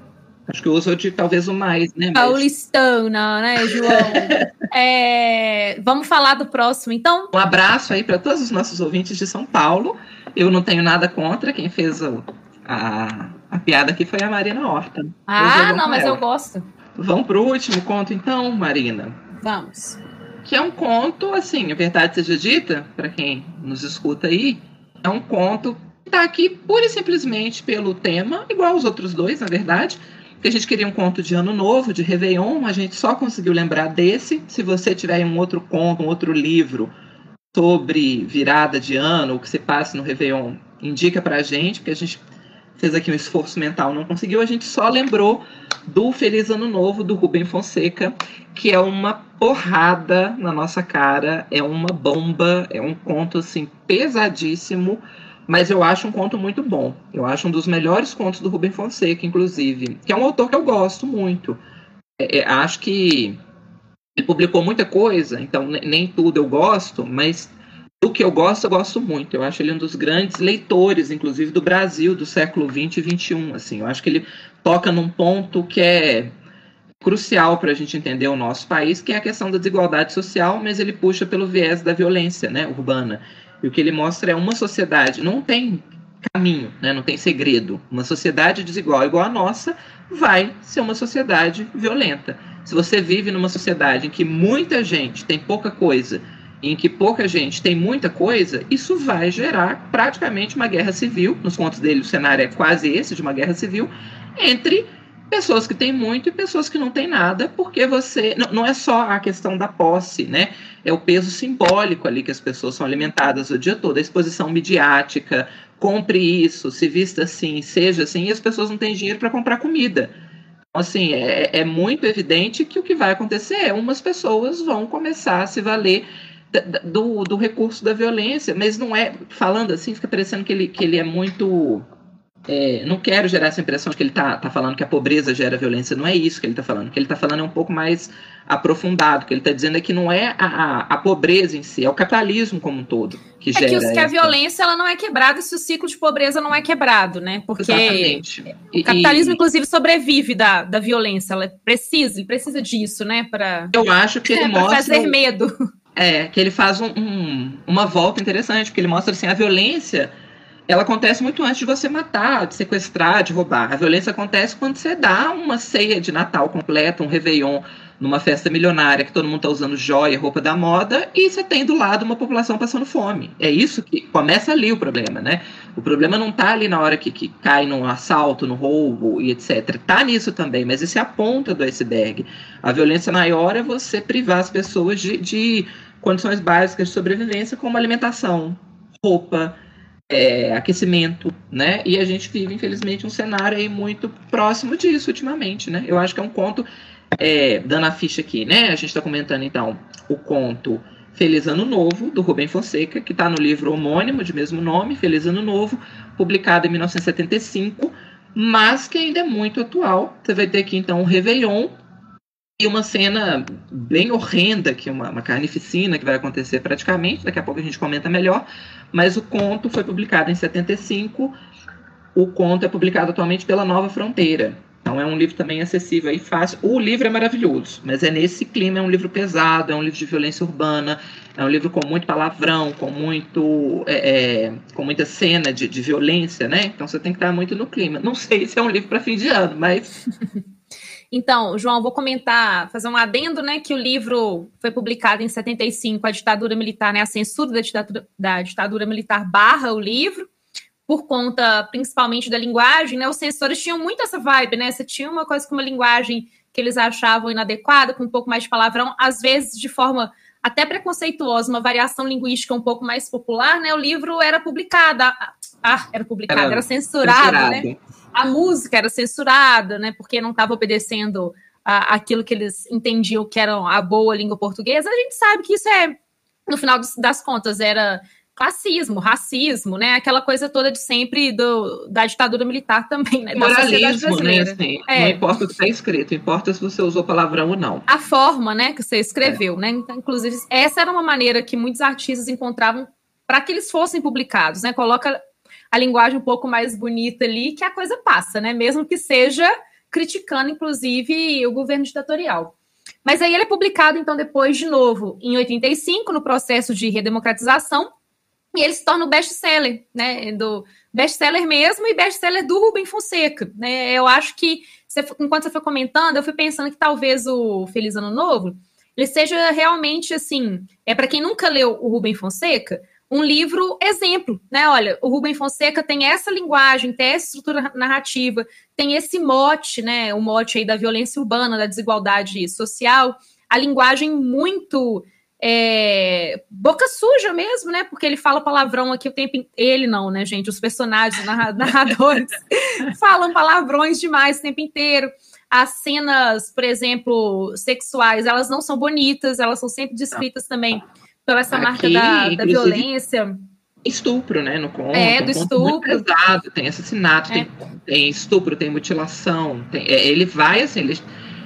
Acho que uso de talvez o mais, né? Paulistana, né, João? é, vamos falar do próximo, então? Um abraço aí para todos os nossos ouvintes de São Paulo. Eu não tenho nada contra quem fez o, a, a piada aqui foi a Marina Horta. Ah, não, mas ela. eu gosto. Vamos para o último conto, então, Marina. Vamos. Que é um conto, assim, a verdade seja dita, para quem nos escuta aí, é um conto que está aqui pura e simplesmente pelo tema, igual os outros dois, na verdade, porque a gente queria um conto de ano novo, de Réveillon, a gente só conseguiu lembrar desse. Se você tiver um outro conto, um outro livro sobre virada de ano, o que se passa no Réveillon, indica pra gente, porque a gente fez aqui um esforço mental, não conseguiu, a gente só lembrou do Feliz Ano Novo, do Rubem Fonseca, que é uma porrada na nossa cara, é uma bomba, é um conto assim pesadíssimo, mas eu acho um conto muito bom. Eu acho um dos melhores contos do Rubem Fonseca, inclusive, que é um autor que eu gosto muito. É, é, acho que ele publicou muita coisa, então nem tudo eu gosto, mas do que eu gosto, eu gosto muito. Eu acho ele um dos grandes leitores, inclusive, do Brasil do século 20 e 21. Assim, eu acho que ele toca num ponto que é crucial para a gente entender o nosso país, que é a questão da desigualdade social, mas ele puxa pelo viés da violência né, urbana. E o que ele mostra é uma sociedade, não tem caminho, né? não tem segredo. Uma sociedade desigual igual a nossa vai ser uma sociedade violenta. Se você vive numa sociedade em que muita gente tem pouca coisa, em que pouca gente tem muita coisa, isso vai gerar praticamente uma guerra civil. Nos contos dele, o cenário é quase esse de uma guerra civil entre pessoas que têm muito e pessoas que não têm nada, porque você. Não, não é só a questão da posse, né? É o peso simbólico ali que as pessoas são alimentadas o dia todo, a exposição midiática, compre isso, se vista assim, seja assim, e as pessoas não têm dinheiro para comprar comida. Então, assim, é, é muito evidente que o que vai acontecer é umas pessoas vão começar a se valer do, do recurso da violência, mas não é, falando assim, fica parecendo que ele, que ele é muito é, não quero gerar essa impressão de que ele está tá falando que a pobreza gera violência. Não é isso que ele está falando. O que ele está falando é um pouco mais aprofundado. O que ele está dizendo é que não é a, a, pobreza em si, é o capitalismo como um todo que é gera. Que, que a violência ela não é quebrada se o ciclo de pobreza não é quebrado, né? Porque Exatamente. o capitalismo, e, inclusive, sobrevive da, da violência. Ela precisa, ele precisa disso, né? Para eu acho que ele é, mostra fazer medo. É, que ele faz um, um, uma volta interessante, porque ele mostra assim a violência ela acontece muito antes de você matar, de sequestrar, de roubar. A violência acontece quando você dá uma ceia de Natal completa, um Réveillon numa festa milionária que todo mundo está usando joia, roupa da moda, e você tem do lado uma população passando fome. É isso que começa ali o problema, né? O problema não está ali na hora que, que cai num assalto, no roubo e etc. Está nisso também, mas isso é a ponta do iceberg. A violência maior é você privar as pessoas de, de condições básicas de sobrevivência, como alimentação, roupa, é, aquecimento, né? E a gente vive, infelizmente, um cenário aí muito próximo disso ultimamente, né? Eu acho que é um conto, é, dando a ficha aqui, né? A gente está comentando, então, o conto Feliz Ano Novo, do Rubem Fonseca, que está no livro homônimo, de mesmo nome, Feliz Ano Novo, publicado em 1975, mas que ainda é muito atual. Você vai ter aqui, então, o Réveillon, e uma cena bem horrenda, que uma, uma carnificina que vai acontecer praticamente, daqui a pouco a gente comenta melhor, mas o conto foi publicado em 75, o conto é publicado atualmente pela Nova Fronteira. Então é um livro também acessível e fácil. O livro é maravilhoso, mas é nesse clima, é um livro pesado, é um livro de violência urbana, é um livro com muito palavrão, com muito é, é, com muita cena de, de violência, né? Então você tem que estar muito no clima. Não sei se é um livro para fim de ano, mas Então, João, vou comentar, fazer um adendo, né, que o livro foi publicado em 75, a ditadura militar, né, a censura da ditadura, da ditadura militar barra o livro, por conta principalmente da linguagem, né, os censores tinham muito essa vibe, né, você tinha uma coisa com uma linguagem que eles achavam inadequada, com um pouco mais de palavrão, às vezes de forma até preconceituosa, uma variação linguística um pouco mais popular, né, o livro era publicado, ah, era publicado, era, era censurado, censurado, né, a música era censurada, né? Porque não estava obedecendo a, aquilo que eles entendiam que era a boa língua portuguesa. A gente sabe que isso é, no final das contas, era classismo, racismo, né? Aquela coisa toda de sempre do, da ditadura militar também, né? Moralismo, né? Assim, é. Não importa o que está escrito, importa se você usou palavrão ou não. A forma, né, que você escreveu, é. né? Então, inclusive, essa era uma maneira que muitos artistas encontravam para que eles fossem publicados, né? Coloca a linguagem um pouco mais bonita ali, que a coisa passa, né? Mesmo que seja criticando, inclusive, o governo ditatorial. Mas aí ele é publicado, então, depois, de novo, em 85, no processo de redemocratização, e ele se torna o best-seller, né? Do best-seller mesmo e best-seller do Rubem Fonseca. Né? Eu acho que, você, enquanto você foi comentando, eu fui pensando que talvez o Feliz Ano Novo ele seja realmente assim, é para quem nunca leu o Rubem Fonseca, um livro exemplo, né? Olha, o Rubem Fonseca tem essa linguagem, tem essa estrutura narrativa, tem esse mote, né? O mote aí da violência urbana, da desigualdade social, a linguagem muito é, boca suja mesmo, né? Porque ele fala palavrão aqui o tempo ele não, né, gente? Os personagens, narradores falam palavrões demais o tempo inteiro. As cenas, por exemplo, sexuais, elas não são bonitas, elas são sempre descritas também pela essa aqui, marca da, da violência. Estupro, né? No conto. É, do um estupro. pesado, tem assassinato, é. tem, tem, estupro, tem mutilação. Tem, é, ele vai assim, ele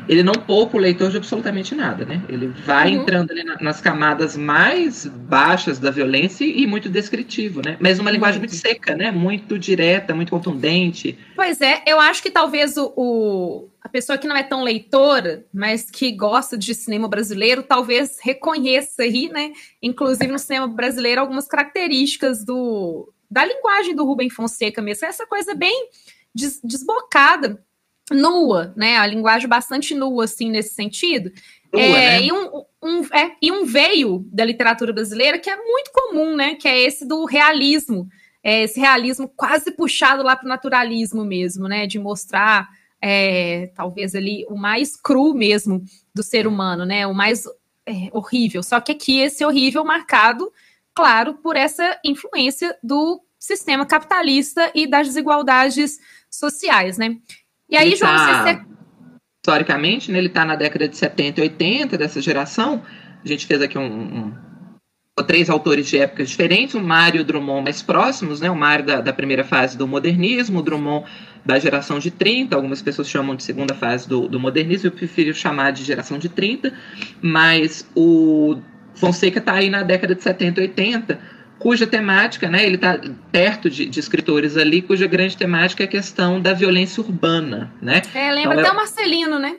ele não poupa o leitor de absolutamente nada, né? Ele vai uhum. entrando ali na, nas camadas mais baixas da violência e, muito descritivo, né? Mas uma linguagem muito seca, né? Muito direta, muito contundente. Pois é, eu acho que talvez o, o, a pessoa que não é tão leitora, mas que gosta de cinema brasileiro, talvez reconheça aí, né? Inclusive no cinema brasileiro, algumas características do, da linguagem do Rubem Fonseca mesmo. Essa coisa bem des, desbocada nua, né? A linguagem bastante nua, assim, nesse sentido. Nua, é, né? e, um, um, é, e um veio da literatura brasileira que é muito comum, né? Que é esse do realismo. É, esse realismo quase puxado lá para o naturalismo mesmo, né? De mostrar, é, talvez ali, o mais cru mesmo do ser humano, né? O mais é, horrível. Só que aqui esse horrível marcado, claro, por essa influência do sistema capitalista e das desigualdades sociais, né? E aí, João, tá, você... Historicamente, né, ele está na década de 70 e 80 dessa geração. A gente fez aqui um, um três autores de épocas diferentes, o Mário e o Drummond mais próximos, né? O Mário da, da, primeira fase do modernismo, o Drummond da geração de 30, algumas pessoas chamam de segunda fase do, do modernismo, eu prefiro chamar de geração de 30, mas o Fonseca está aí na década de 70 e 80, cuja temática, né, ele está perto de, de, escritores ali, cuja grande temática é a questão da violência urbana, né? É, lembra então, até é, o Marcelino, né?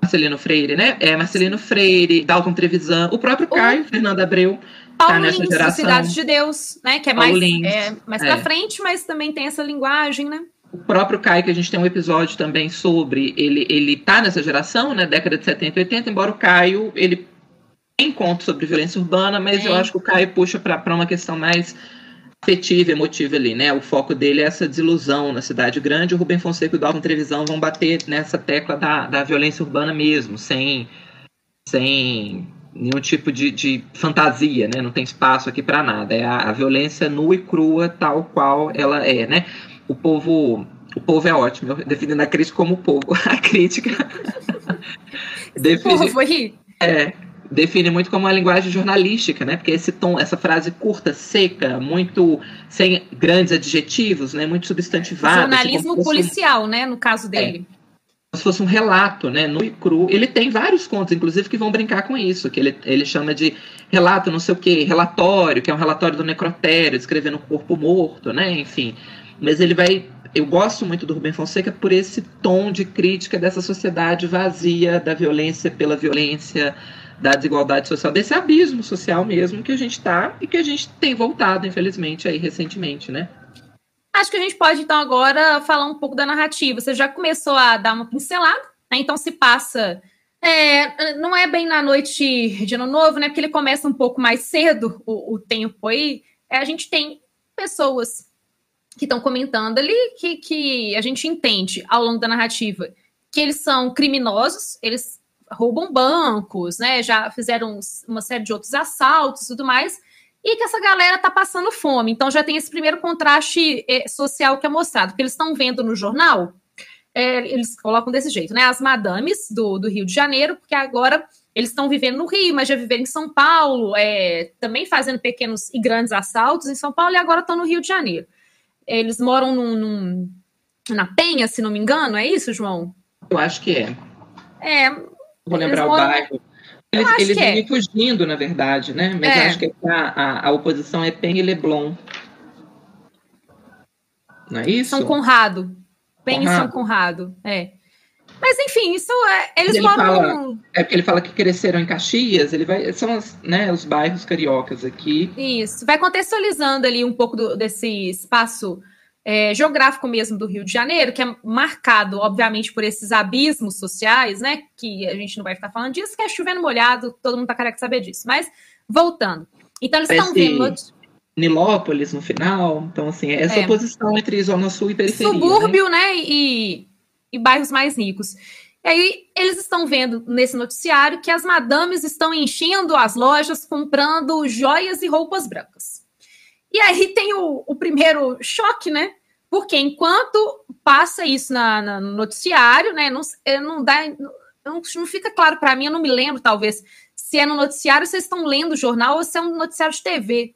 Marcelino Freire, né? É, Marcelino Freire, Dalton Trevisan, o próprio Caio, o... Fernando Abreu, Paulo tá nessa Lins, geração. Cidade de Deus, né? Que é mais, é, mais pra é. frente, mas também tem essa linguagem, né? O próprio Caio, que a gente tem um episódio também sobre, ele, ele tá nessa geração, né? Década de 70 e 80, embora o Caio, ele tem conto sobre violência urbana, mas é. eu acho que o Caio puxa para uma questão mais afetiva, emotiva ali, né? O foco dele é essa desilusão na cidade grande. O Rubem Fonseca e o Dalton Televisão vão bater nessa tecla da, da violência urbana mesmo, sem, sem nenhum tipo de, de fantasia, né? Não tem espaço aqui para nada. É a, a, violência nua e crua, tal qual ela é, né? O povo, o povo é ótimo, definindo a crítica como povo. A crítica define, povo aí. É, define muito como uma linguagem jornalística, né? Porque esse tom, essa frase curta, seca, muito sem grandes adjetivos, né? Muito substantivada. Jornalismo policial, um... né? No caso é. dele. É, como se fosse um relato, né? No e cru. Ele tem vários contos, inclusive, que vão brincar com isso, que ele, ele chama de relato, não sei o quê, relatório, que é um relatório do necrotério, descrevendo o corpo morto, né? Enfim. Mas ele vai eu gosto muito do Rubem Fonseca por esse tom de crítica dessa sociedade vazia da violência pela violência, da desigualdade social, desse abismo social mesmo que a gente está e que a gente tem voltado, infelizmente, aí recentemente, né? Acho que a gente pode, então, agora falar um pouco da narrativa. Você já começou a dar uma pincelada, né? Então se passa. É, não é bem na noite de ano novo, né? Porque ele começa um pouco mais cedo o, o tempo aí. É, a gente tem pessoas que estão comentando ali que, que a gente entende ao longo da narrativa que eles são criminosos, eles roubam bancos, né? Já fizeram uma série de outros assaltos e tudo mais. E que essa galera tá passando fome. Então já tem esse primeiro contraste eh, social que é mostrado. Porque eles estão vendo no jornal, é, eles colocam desse jeito, né? As madames do, do Rio de Janeiro, porque agora eles estão vivendo no Rio, mas já viveram em São Paulo, é, também fazendo pequenos e grandes assaltos em São Paulo e agora estão no Rio de Janeiro. Eles moram num, num, na Penha, se não me engano, é isso, João? Eu acho que é. É. Vou lembrar moram... o bairro. Eles, eles é. vivem é. fugindo, na verdade, né? Mas é. acho que a, a, a, oposição é Penha e Leblon. Não é isso? São Conrado. Conrado. e São Conrado. É. Mas enfim, isso é. Eles ele moram. Fala, é porque ele fala que cresceram em Caxias, ele vai. São as, né, os bairros cariocas aqui. Isso. Vai contextualizando ali um pouco do, desse espaço é, geográfico mesmo do Rio de Janeiro, que é marcado, obviamente, por esses abismos sociais, né? Que a gente não vai ficar falando disso, que é chovendo molhado, todo mundo tá careca de saber disso. Mas, voltando. Então, eles estão vendo. Nilópolis no final. Então, assim, essa é. oposição entre Zona Sul e periferia. Subúrbio, né? né e, e bairros mais ricos. E aí, eles estão vendo nesse noticiário que as madames estão enchendo as lojas comprando joias e roupas brancas. E aí tem o, o primeiro choque, né? Porque enquanto passa isso na, na no noticiário, né? Não, não dá. Não, não fica claro para mim, eu não me lembro, talvez, se é no noticiário, vocês estão lendo o jornal ou se é um noticiário de TV.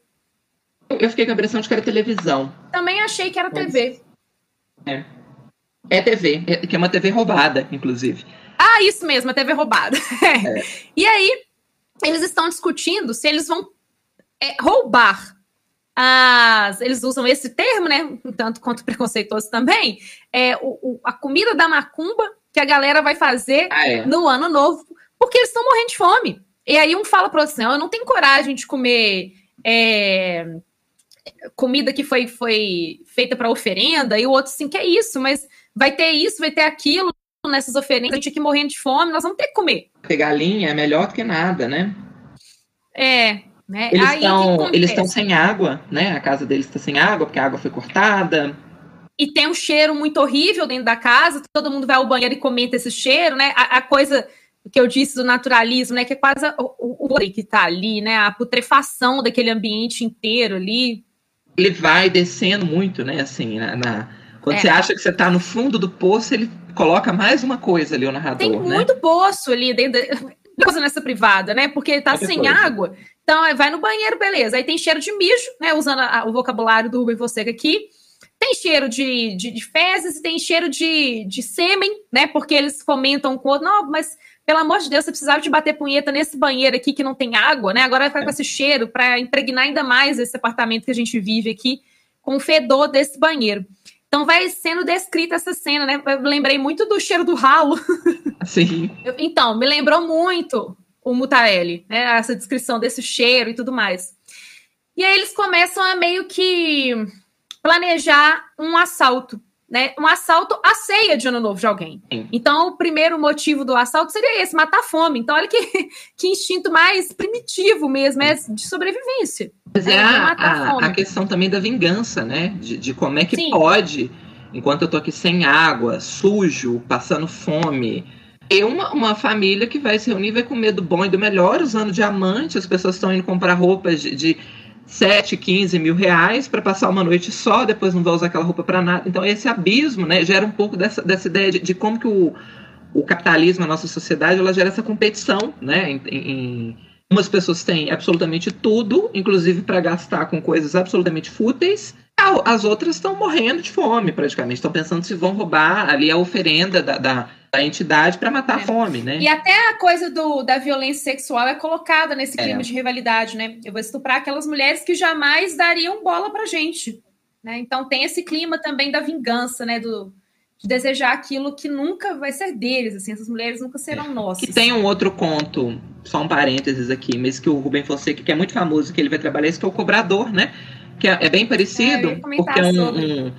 Eu fiquei com a impressão de que era televisão. Também achei que era Mas... TV. É. É TV, é, que é uma TV roubada, inclusive. Ah, isso mesmo, a TV roubada. É. E aí, eles estão discutindo se eles vão é, roubar as, eles usam esse termo, né? Tanto quanto preconceituoso também, é o, o, a comida da macumba que a galera vai fazer ah, é. no ano novo, porque eles estão morrendo de fome. E aí um fala para outro assim, eu não tenho coragem de comer é, comida que foi, foi feita para oferenda, e o outro assim, que é isso, mas vai ter isso, vai ter aquilo nessas oferendas, a gente aqui morrendo de fome, nós vamos ter que comer. Ter galinha é melhor do que nada, né? É, né? Eles estão eles estão sem água, né? A casa deles está sem água porque a água foi cortada. E tem um cheiro muito horrível dentro da casa. Todo mundo vai ao banheiro e comenta esse cheiro, né? A, a coisa que eu disse do naturalismo, né? Que é quase o, o, que está ali, né? A putrefação daquele ambiente inteiro ali. Ele vai descendo muito, né? Assim, na, na... quando é. você acha que você está no fundo do poço, ele coloca mais uma coisa ali, o narrador. Tem né? muito poço ali dentro. Coisa nessa privada, né? Porque tá sem coisa. água. Então, é, vai no banheiro, beleza. Aí tem cheiro de mijo, né? Usando a, o vocabulário do Rubem Fonseca aqui. Tem cheiro de, de, de, fezes e tem cheiro de, de sêmen, né? Porque eles comentam com o outro, não, mas pelo amor de Deus, você precisava de bater punheta nesse banheiro aqui que não tem água, né? Agora vai ficar é. com esse cheiro para impregnar ainda mais esse apartamento que a gente vive aqui com o fedor desse banheiro. Então vai sendo descrita essa cena, né? Eu lembrei muito do cheiro do ralo. Sim. então, me lembrou muito o Mutarelli, né? Essa descrição desse cheiro e tudo mais. E aí eles começam a meio que planejar um assalto, né? Um assalto à ceia de ano novo de alguém. Então, o primeiro motivo do assalto seria esse, matar a fome. Então, olha que, que instinto mais primitivo mesmo, é de sobrevivência. Mas é, é a, a, a, questão também da vingança, né? De, de como é que Sim. pode, enquanto eu tô aqui sem água, sujo, passando fome, ter uma, uma família que vai se reunir, vai comer do bom e do melhor, usando diamante, as pessoas estão indo comprar roupas de, de 7, 15 mil reais para passar uma noite só, depois não vai usar aquela roupa para nada. Então, esse abismo né, gera um pouco dessa, dessa ideia de, de como que o, o capitalismo, a nossa sociedade, ela gera essa competição né, em, em Umas pessoas têm absolutamente tudo, inclusive para gastar com coisas absolutamente fúteis. As outras estão morrendo de fome, praticamente. Estão pensando se vão roubar ali a oferenda da, da, da entidade para matar é. a fome, né? E até a coisa do, da violência sexual é colocada nesse clima é. de rivalidade, né? Eu vou estuprar aquelas mulheres que jamais dariam bola pra gente. Né? Então tem esse clima também da vingança, né? Do, de desejar aquilo que nunca vai ser deles, assim, essas mulheres nunca serão é. nossas. Que tem um outro conto, só um parênteses aqui, mas que o Rubem Fonseca, que é muito famoso, que ele vai trabalhar, esse que é o Cobrador, né? Que é, é bem parecido, é, porque é um,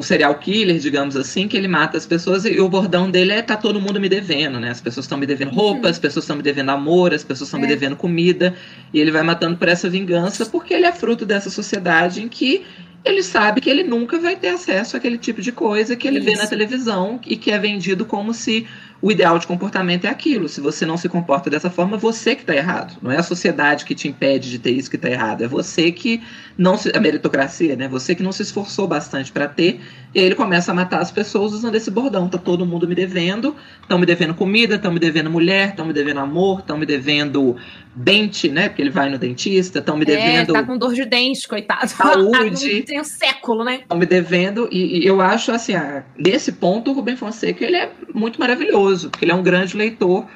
um, serial killer, digamos assim, que ele mata as pessoas e o bordão dele é tá todo mundo me devendo, né? As pessoas estão me devendo roupa, uhum. as pessoas estão me devendo amor, as pessoas estão é. me devendo comida, e ele vai matando por essa vingança, porque ele é fruto dessa sociedade em que ele sabe que ele nunca vai ter acesso àquele tipo de coisa que ele Isso. vê na televisão e que é vendido como se o ideal de comportamento é aquilo. Se você não se comporta dessa forma, você que está errado. Não é a sociedade que te impede de ter isso que está errado. É você que não se. A meritocracia, né? Você que não se esforçou bastante para ter E aí ele começa a matar as pessoas usando esse bordão. Tá todo mundo me devendo. Estão me devendo comida, estão me devendo mulher, estão me devendo amor, estão me devendo dente, né? Porque ele vai no dentista, estão me é, devendo. É, tá com dor de dente, coitado. Saúde. Tem um século, né? Estão me devendo. E, e, eu acho, assim, ah, nesse ponto, o Rubem Fonseca ele é muito maravilhoso, porque ele é um grande leitor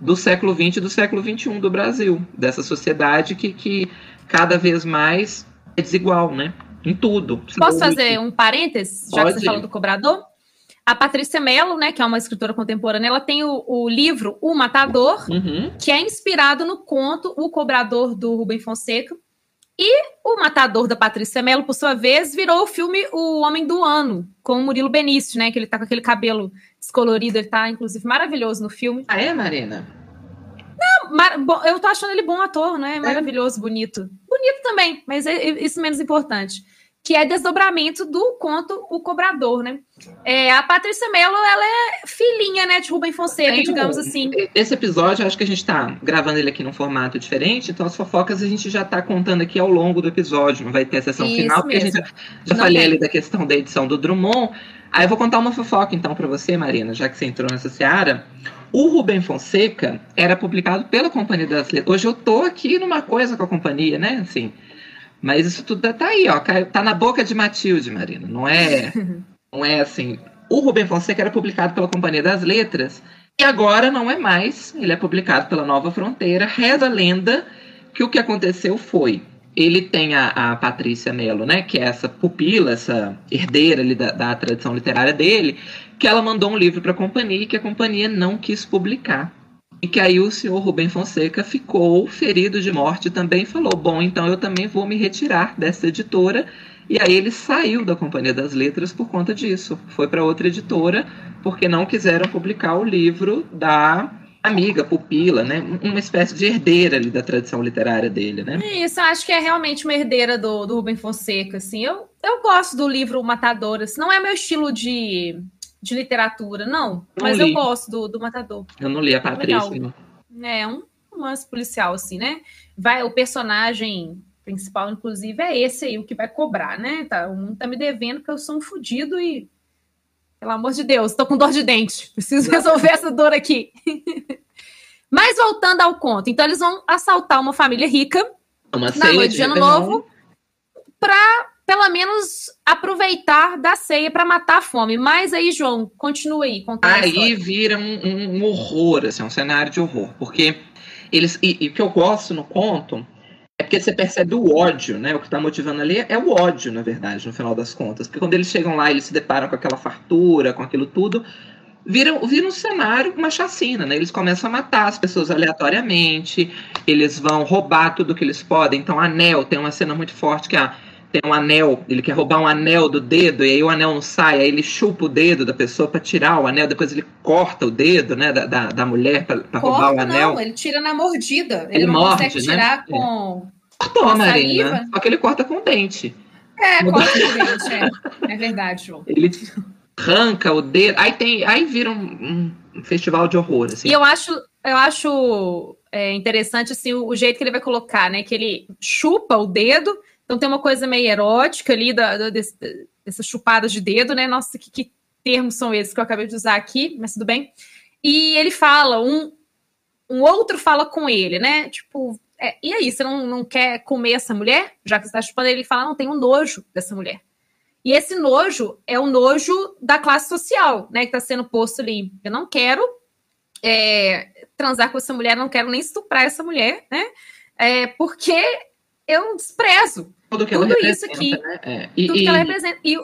do século XX e do século XXI do Brasil, dessa sociedade que, que cada vez mais é desigual, né? Em tudo. Posso fazer um parênteses, já Pode. que você falou do cobrador? A Patrícia Mello, né, que é uma escritora contemporânea, ela tem o, o livro O Matador, uhum. que é inspirado no conto O Cobrador, do Rubem Fonseca. E O Matador, da Patrícia Mello, por sua vez, virou o filme O Homem do Ano, com o Murilo Benício, né, que ele tá com aquele cabelo descolorido, ele tá, inclusive, maravilhoso no filme. Ah, é, Marina? Não, eu tô achando ele bom ator, né? Maravilhoso, bonito. Bonito também, mas é, é isso menos importante que é desdobramento do conto O Cobrador, né? É, a Patrícia Mello, ela é filhinha, né, de Rubem Fonseca, digamos assim. Esse episódio, acho que a gente tá gravando ele aqui num formato diferente, então as fofocas a gente já tá contando aqui ao longo do episódio, não vai ter a sessão Isso final, porque mesmo. a gente já, já falei tem. ali da questão da edição do Drummond. Aí eu vou contar uma fofoca então para você, Marina, já que você entrou nessa seara. O Rubem Fonseca era publicado pela Companhia das Letras. Hoje eu tô aqui numa coisa com a companhia, né? Assim, mas isso tudo tá aí, ó. Tá na boca de Matilde, Marina. Não é, não é assim. O Rubem Fonseca era publicado pela Companhia das Letras e agora não é mais. Ele é publicado pela Nova Fronteira. Reza a lenda que o que aconteceu foi ele tem a, a Patrícia Mello, né, que é essa pupila, essa herdeira ali da, da tradição literária dele, que ela mandou um livro para a companhia e que a companhia não quis publicar. E que aí o senhor Rubem Fonseca ficou ferido de morte também falou: Bom, então eu também vou me retirar dessa editora. E aí ele saiu da Companhia das Letras por conta disso. Foi para outra editora, porque não quiseram publicar o livro da amiga, pupila, né? Uma espécie de herdeira ali da tradição literária dele, né? Isso, acho que é realmente uma herdeira do, do Rubem Fonseca, assim. Eu, eu gosto do livro Matadoras. Não é meu estilo de de literatura, não. não mas li. eu gosto do, do Matador. Eu não li a Patrícia. É um romance policial, assim, né? Vai, o personagem principal, inclusive, é esse aí, o que vai cobrar, né? Tá, o mundo tá me devendo que eu sou um fudido e. Pelo amor de Deus, tô com dor de dente. Preciso resolver essa dor aqui. Mas voltando ao conto, então eles vão assaltar uma família rica uma na noite de ano novo para pelo menos aproveitar da ceia para matar a fome. Mas aí, João, continua aí. Aí vira um, um, horror, assim, um cenário de horror. Porque eles. E, o que eu gosto no conto é porque você percebe o ódio, né? O que está motivando ali é o ódio, na verdade, no final das contas. Porque quando eles chegam lá, eles se deparam com aquela fartura, com aquilo tudo. Vira, vira um cenário, uma chacina, né? Eles começam a matar as pessoas aleatoriamente, eles vão roubar tudo que eles podem. Então, anel, tem uma cena muito forte que a, tem um anel, ele quer roubar um anel do dedo, e aí o anel não sai, aí ele chupa o dedo da pessoa para tirar o anel, depois ele corta o dedo, né, da, da, da mulher para roubar o anel. Não, ele tira na mordida. Ele, ele não morde, consegue né? tirar né? com. Cortou, com Marina. Só que ele corta com o dente. É, corta com o dente, é. É verdade, João. Ele arranca o dedo. Aí tem. Aí vira um, um festival de horror. Assim. E eu acho, eu acho é, interessante assim, o, o jeito que ele vai colocar, né? Que ele chupa o dedo então tem uma coisa meio erótica ali da, da desse, dessas chupadas de dedo, né? Nossa, que, que, termos são esses que eu acabei de usar aqui, mas tudo bem. E ele fala, um, um outro fala com ele, né? Tipo, é, e aí, você não, não quer comer essa mulher? Já que você está chupando, ele fala, não, tem um nojo dessa mulher. E esse nojo é o nojo da classe social, né? Que está sendo posto ali. Eu não quero é, transar com essa mulher, não quero nem estuprar essa mulher, né? É, porque eu desprezo tudo, que tudo isso aqui. Né? É. E, tudo e, que ela representa. E,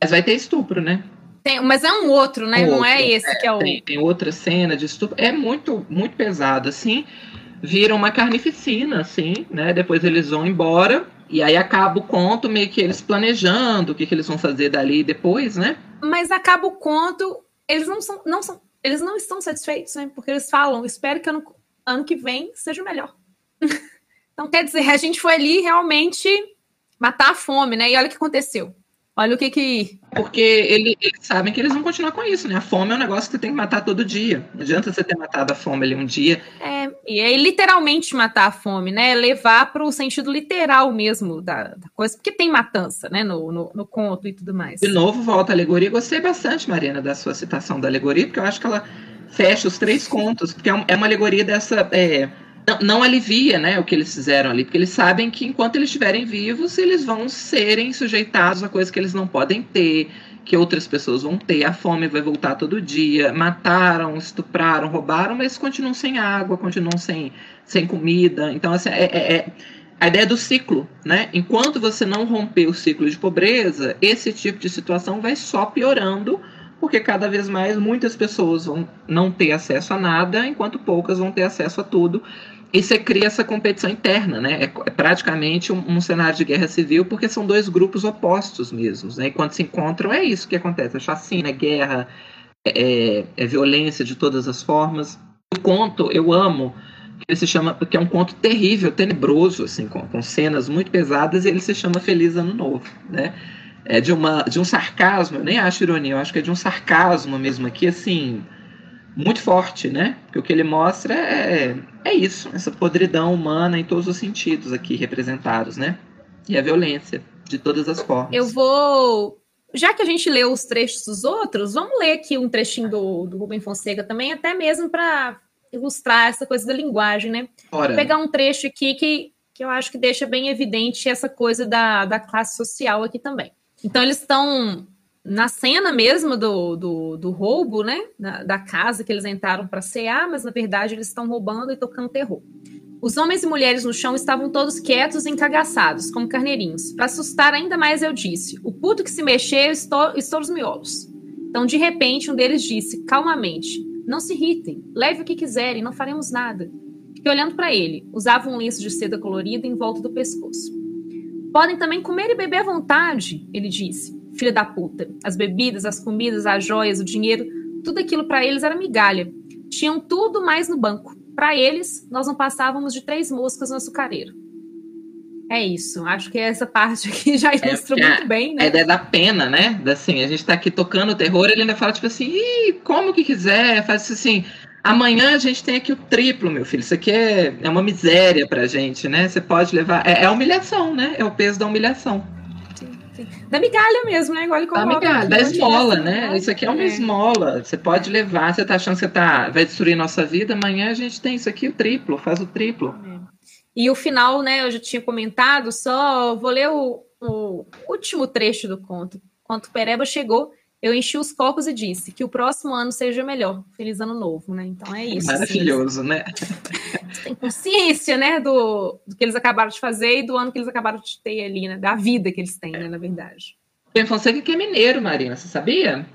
mas vai ter estupro, né? Tem, mas é um outro, né? Um não é outro, é esse é, que é o. Tem, tem, outra cena de estupro. É muito, muito pesado, assim. Vira uma carnificina, assim, né? Depois eles vão embora. E aí acaba o conto meio que eles planejando o que, que eles vão fazer dali depois, né? Mas acaba o conto, eles não são, não são, eles não estão satisfeitos, né? Porque eles falam, espero que ano, ano que vem seja melhor. Então, quer dizer, a gente foi ali realmente matar a fome, né? E olha o que aconteceu. Olha o que que. Porque ele, eles sabem que eles vão continuar com isso, né? A fome é um negócio que você tem que matar todo dia. Não adianta você ter matado a fome ali um dia. É, E é literalmente matar a fome, né? Levar para o sentido literal mesmo da, da, coisa, porque tem matança, né? No, no, no, conto e tudo mais. De novo, volta a alegoria. Gostei bastante, Marina, da sua citação da alegoria, porque eu acho que ela fecha os três contos, porque é, é uma alegoria dessa. É, não, alivia né, o que eles fizeram ali, porque eles sabem que enquanto eles estiverem vivos, eles vão serem sujeitados a coisas que eles não podem ter que outras pessoas vão ter, a fome vai voltar todo dia, mataram, estupraram, roubaram, mas continuam sem água, continuam sem, sem comida. Então, assim, é, é, é a ideia do ciclo, né? Enquanto você não romper o ciclo de pobreza, esse tipo de situação vai só piorando, porque cada vez mais muitas pessoas vão não ter acesso a nada, enquanto poucas vão ter acesso a tudo e você cria essa competição interna, né? É, é praticamente um, um, cenário de guerra civil, porque são dois grupos opostos mesmos, né? E quando se encontram, é isso que acontece: é chacina, é guerra, é, é, é violência de todas as formas. O conto, eu amo, que ele se chama, porque é um conto terrível, tenebroso, assim, com, com cenas muito pesadas, e ele se chama Feliz Ano Novo, né? É de, uma, de um sarcasmo, eu nem acho ironia, eu acho que é de um sarcasmo mesmo aqui, assim, muito forte, né? Porque o que ele mostra é, é isso, essa podridão humana em todos os sentidos aqui representados, né? E a violência de todas as formas. Eu vou. Já que a gente leu os trechos dos outros, vamos ler aqui um trechinho do, do Rubem Fonseca também, até mesmo para ilustrar essa coisa da linguagem, né? Ora. Vou pegar um trecho aqui que, que eu acho que deixa bem evidente essa coisa da, da classe social aqui também. Então, eles estão na cena mesmo do, do, do roubo, né? Da, da, casa que eles entraram para cear, mas na verdade eles estão roubando e tocando terror. Os homens e mulheres no chão estavam todos quietos e encagaçados, como carneirinhos. Para assustar ainda mais, eu disse: O puto que se mexeu estou, estou os miolos. Então, de repente, um deles disse, calmamente: Não se irritem, leve o que quiserem, não faremos nada. Fiquei olhando para ele. Usava um lenço de seda colorida em volta do pescoço. Podem também comer e beber à vontade, ele disse filha da puta. As bebidas, as comidas, as joias, o dinheiro, tudo aquilo para eles era migalha. Tinham tudo mais no banco. Para eles, nós não passávamos de três moscas no açucareiro. É isso. Acho que essa parte aqui já é, ilustra é, muito bem, né? A ideia da pena, né? Assim, a gente tá aqui tocando o terror, ele ainda fala, tipo assim, como que quiser, faz assim. Amanhã a gente tem aqui o triplo, meu filho. Isso aqui é, é uma miséria pra gente, né? Você pode levar. É, é humilhação, né? É o peso da humilhação da migalha mesmo, né? Igual ele Da migalha, da esmola, né? Isso aqui é uma é. esmola. Você pode levar, você tá achando que você tá, vai destruir nossa vida, amanhã a gente tem isso aqui, o triplo, faz o triplo. É. E o final, né, eu já tinha comentado, só vou ler o, o último trecho do conto. Quando Pereba chegou, eu enchi os copos e disse que o próximo ano seja melhor. Feliz ano novo, né? Então é isso. Maravilhoso, assim. né? Tem consciência, né, do, do, que eles acabaram de fazer e do ano que eles acabaram de ter ali, né? Da vida que eles têm, né, na verdade. Rubem Fonseca que é mineiro, Marina, você sabia?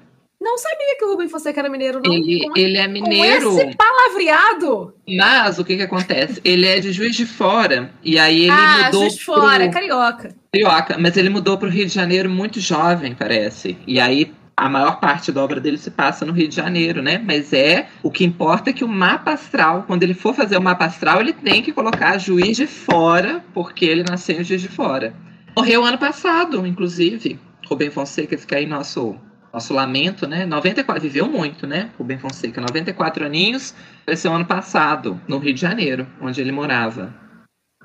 Não sabia que o Rubem Fonseca era mineiro, não. Ele, ele é mineiro. Com esse palavreado. Mas o que que acontece? Ele é de Juiz de Fora. E aí ele ah, mudou. Juiz de Fora, pro... carioca. Carioca, mas ele mudou para o Rio de Janeiro muito jovem, parece. E aí a maior parte da obra dele se passa no Rio de Janeiro, né? Mas é o que importa é que o mapa astral, quando ele for fazer o mapa astral, ele tem que colocar Juiz de Fora, porque ele nasceu em Juiz de Fora. Morreu ano passado, inclusive. Rubem Fonseca fica aí nosso nosso lamento, né? 94 viveu muito, né? Rubem Fonseca, 94 aninhos, esse ano passado, no Rio de Janeiro, onde ele morava.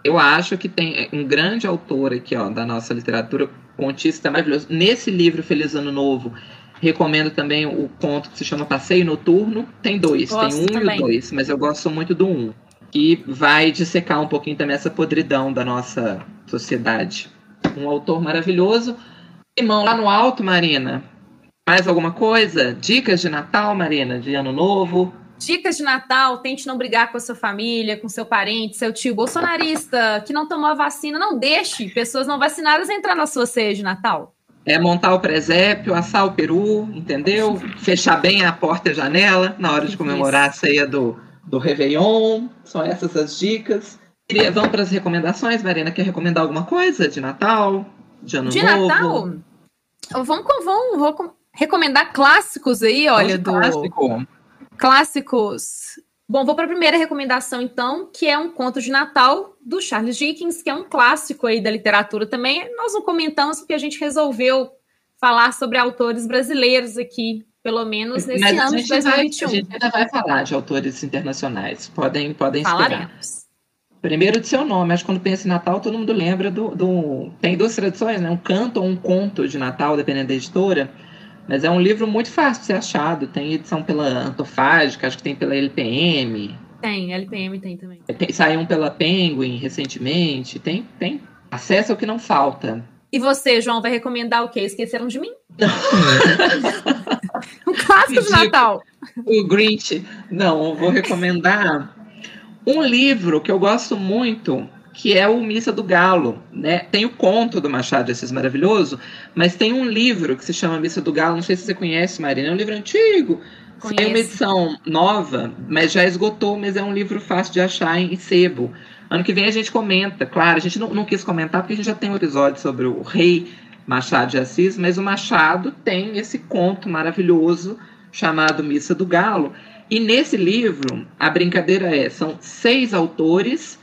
Eu acho que tem um grande autor aqui, ó, da nossa literatura contista maravilhoso. Nesse livro Feliz Ano Novo, Recomendo também o conto que se chama Passeio Noturno. Tem dois, gosto tem um também. e o dois, mas eu gosto muito do um. Que vai dissecar um pouquinho também essa podridão da nossa sociedade. Um autor maravilhoso. Irmão, lá no alto, Marina. Mais alguma coisa? Dicas de Natal, Marina? De Ano Novo? Dicas de Natal, tente não brigar com a sua família, com seu parente, seu tio bolsonarista que não tomou a vacina. Não deixe pessoas não vacinadas entrar na sua ceia de Natal é montar o presépio, assar o peru, entendeu? Fechar bem a porta e a janela na hora de comemorar a ceia do, do Réveillon. São essas as dicas. E vamos para as recomendações, Marina. Quer recomendar alguma coisa de Natal? De Ano de Novo? Natal? Vamos, vamos, vamos recomendar clássicos aí, olha, do. Clássico. Clássicos Bom, vou para a primeira recomendação, então, que é um conto de Natal do Charles Dickens, que é um clássico aí da literatura também. Nós não comentamos porque a gente resolveu falar sobre autores brasileiros aqui pelo menos nesse Mas ano de 2021. Vai, a gente ainda vai falar de autores internacionais. Podem, podem Falaremos. Primeiro de seu nome, acho que quando pensa em Natal, todo mundo lembra do, do. Tem duas traduções, né? Um canto ou um conto de Natal, dependendo da editora. Mas é um livro muito fácil de ser achado. Tem edição pela Antofágica, acho que tem pela LPM. Tem, LPM tem também. Tem, saiu um pela Penguin recentemente. Tem, tem. Acesso é o que não falta. E você, João, vai recomendar o quê? Esqueceram de mim? um clássico de Natal. O Grinch. Não, vou recomendar um livro que eu gosto muito, que é o Missa do Galo, né? Tem o conto do Machado de Assis maravilhoso, mas tem um livro que se chama Missa do Galo, não sei se você conhece, Marina, é um livro antigo. Tem uma edição nova, mas já esgotou, mas é um livro fácil de achar em sebo. Ano que vem a gente comenta, claro, a gente não, não quis comentar porque a gente já tem um episódio sobre o rei Machado de Assis, mas o Machado tem esse conto maravilhoso chamado Missa do Galo, e nesse livro, a brincadeira é: são seis autores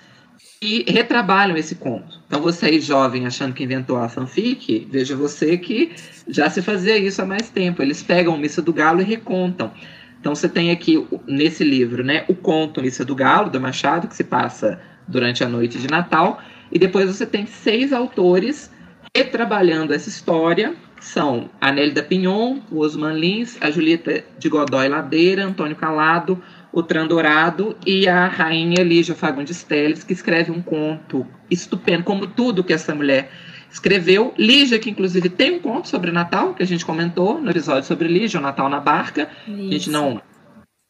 que retrabalham esse conto. Então, você aí, jovem, achando que inventou a fanfic, veja você que já se fazia isso há mais tempo. Eles pegam Missa do Galo e recontam. Então, você tem aqui, nesse livro, né, o conto Missa do Galo, do Machado, que se passa durante a noite de Natal. E depois você tem seis autores retrabalhando essa história são a Nélida Pinhon, o Osman Lins, a Julieta de Godoy Ladeira, Antônio Calado, o Trandorado e a rainha Lígia Fagundes Teles, que escreve um conto estupendo, como tudo que essa mulher escreveu. Lígia, que inclusive tem um conto sobre Natal, que a gente comentou no episódio sobre Lígia, o Natal na Barca. Isso. A gente não,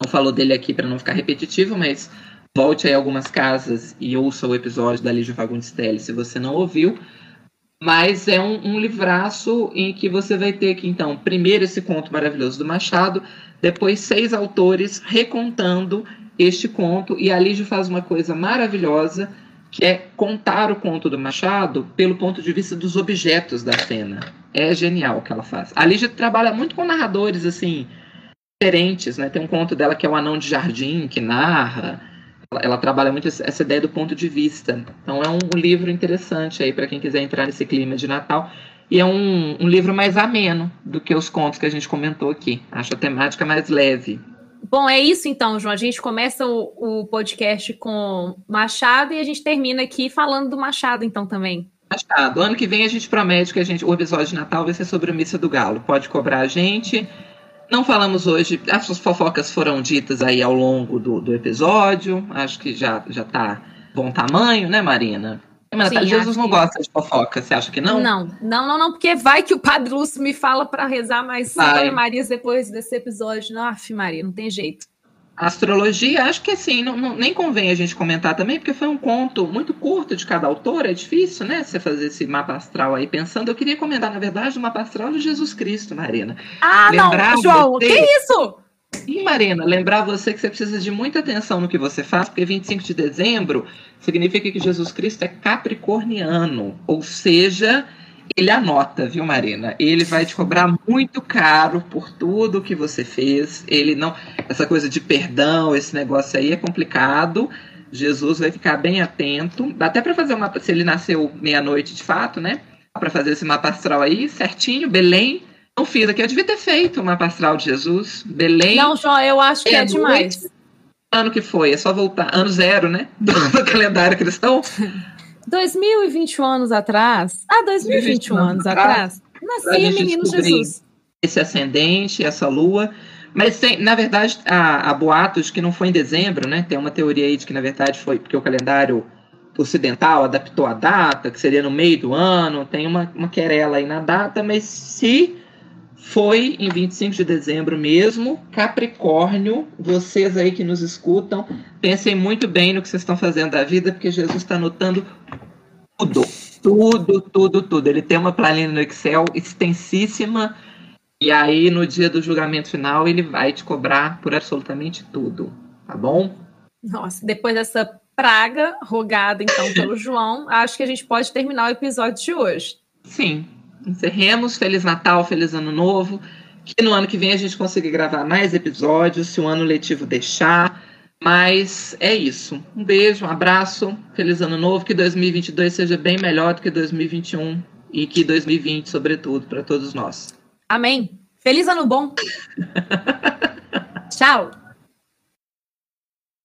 não falou dele aqui para não ficar repetitivo, mas volte aí algumas casas e ouça o episódio da Lígia Fagundes Teles, se você não ouviu. Mas é um, um livraço em que você vai ter que, então, primeiro esse conto maravilhoso do Machado, depois seis autores recontando este conto, e a Lígia faz uma coisa maravilhosa, que é contar o conto do Machado pelo ponto de vista dos objetos da cena. É genial o que ela faz. A Lígia trabalha muito com narradores, assim, diferentes, né? Tem um conto dela que é o Anão de Jardim, que narra ela trabalha muito essa ideia do ponto de vista. Então é um livro interessante aí para quem quiser entrar nesse clima de Natal. E é um, um, livro mais ameno do que os contos que a gente comentou aqui. Acho a temática mais leve. Bom, é isso então, João. A gente começa o, o podcast com Machado e a gente termina aqui falando do Machado, então, também. Machado. Ano que vem a gente promete que a gente, o episódio de Natal vai ser sobre a Missa do Galo. Pode cobrar a gente. Não falamos hoje, as fofocas foram ditas aí ao longo do, do episódio, acho que já, já tá bom tamanho, né, Marina? Mas Sim, Jesus não que... gosta de fofoca, você acha que não? Não, não, não, não, porque vai que o Padre Lúcio me fala para rezar mais Maria depois desse episódio. Af, Maria, não tem jeito. Astrologia, acho que assim, não, não, nem convém a gente comentar também, porque foi um conto muito curto de cada autor, é difícil, né? Você fazer esse mapa astral aí pensando. Eu queria comentar, na verdade, o mapa astral de Jesus Cristo, Marina. Ah, lembrar não, João, você... que isso? E, Marina, lembrar você que você precisa de muita atenção no que você faz, porque 25 de dezembro significa que Jesus Cristo é capricorniano, ou seja, ele anota, viu, Marina? Ele vai te cobrar muito caro por tudo que você fez. Ele não. Essa coisa de perdão, esse negócio aí é complicado. Jesus vai ficar bem atento. Dá até para fazer uma. Se ele nasceu meia-noite de fato, né? Para fazer esse mapa astral aí certinho. Belém. Não fiz aqui. Eu devia ter feito o mapa astral de Jesus. Belém. Não, João, eu acho que é demais. Ano que foi? É só voltar. Ano zero, né? Do calendário cristão. 2021 anos atrás. Ah, 2021 anos atrás. Nascia menino Jesus. Esse ascendente, essa lua. Mas tem, na verdade, há, há boatos que não foi em dezembro, né? Tem uma teoria aí de que, na verdade, foi porque o calendário ocidental adaptou a data, que seria no meio do ano. Tem uma, uma querela aí na data, mas se foi em 25 de dezembro mesmo, Capricórnio, vocês aí que nos escutam, pensem muito bem no que vocês estão fazendo da vida, porque Jesus está anotando tudo, tudo, tudo, tudo. Ele tem uma planilha no Excel extensíssima, e aí no dia do julgamento final ele vai te cobrar por absolutamente tudo, tá bom? Nossa, depois dessa praga rogada então pelo João, acho que a gente pode terminar o episódio de hoje. Sim, encerremos. Feliz Natal, Feliz Ano Novo. Que no ano que vem a gente consiga gravar mais episódios, se o ano letivo deixar. Mas é isso. Um beijo, um abraço, feliz ano novo, que 2022 seja bem melhor do que 2021 e que 2020, sobretudo, para todos nós. Amém. Feliz ano bom. Tchau.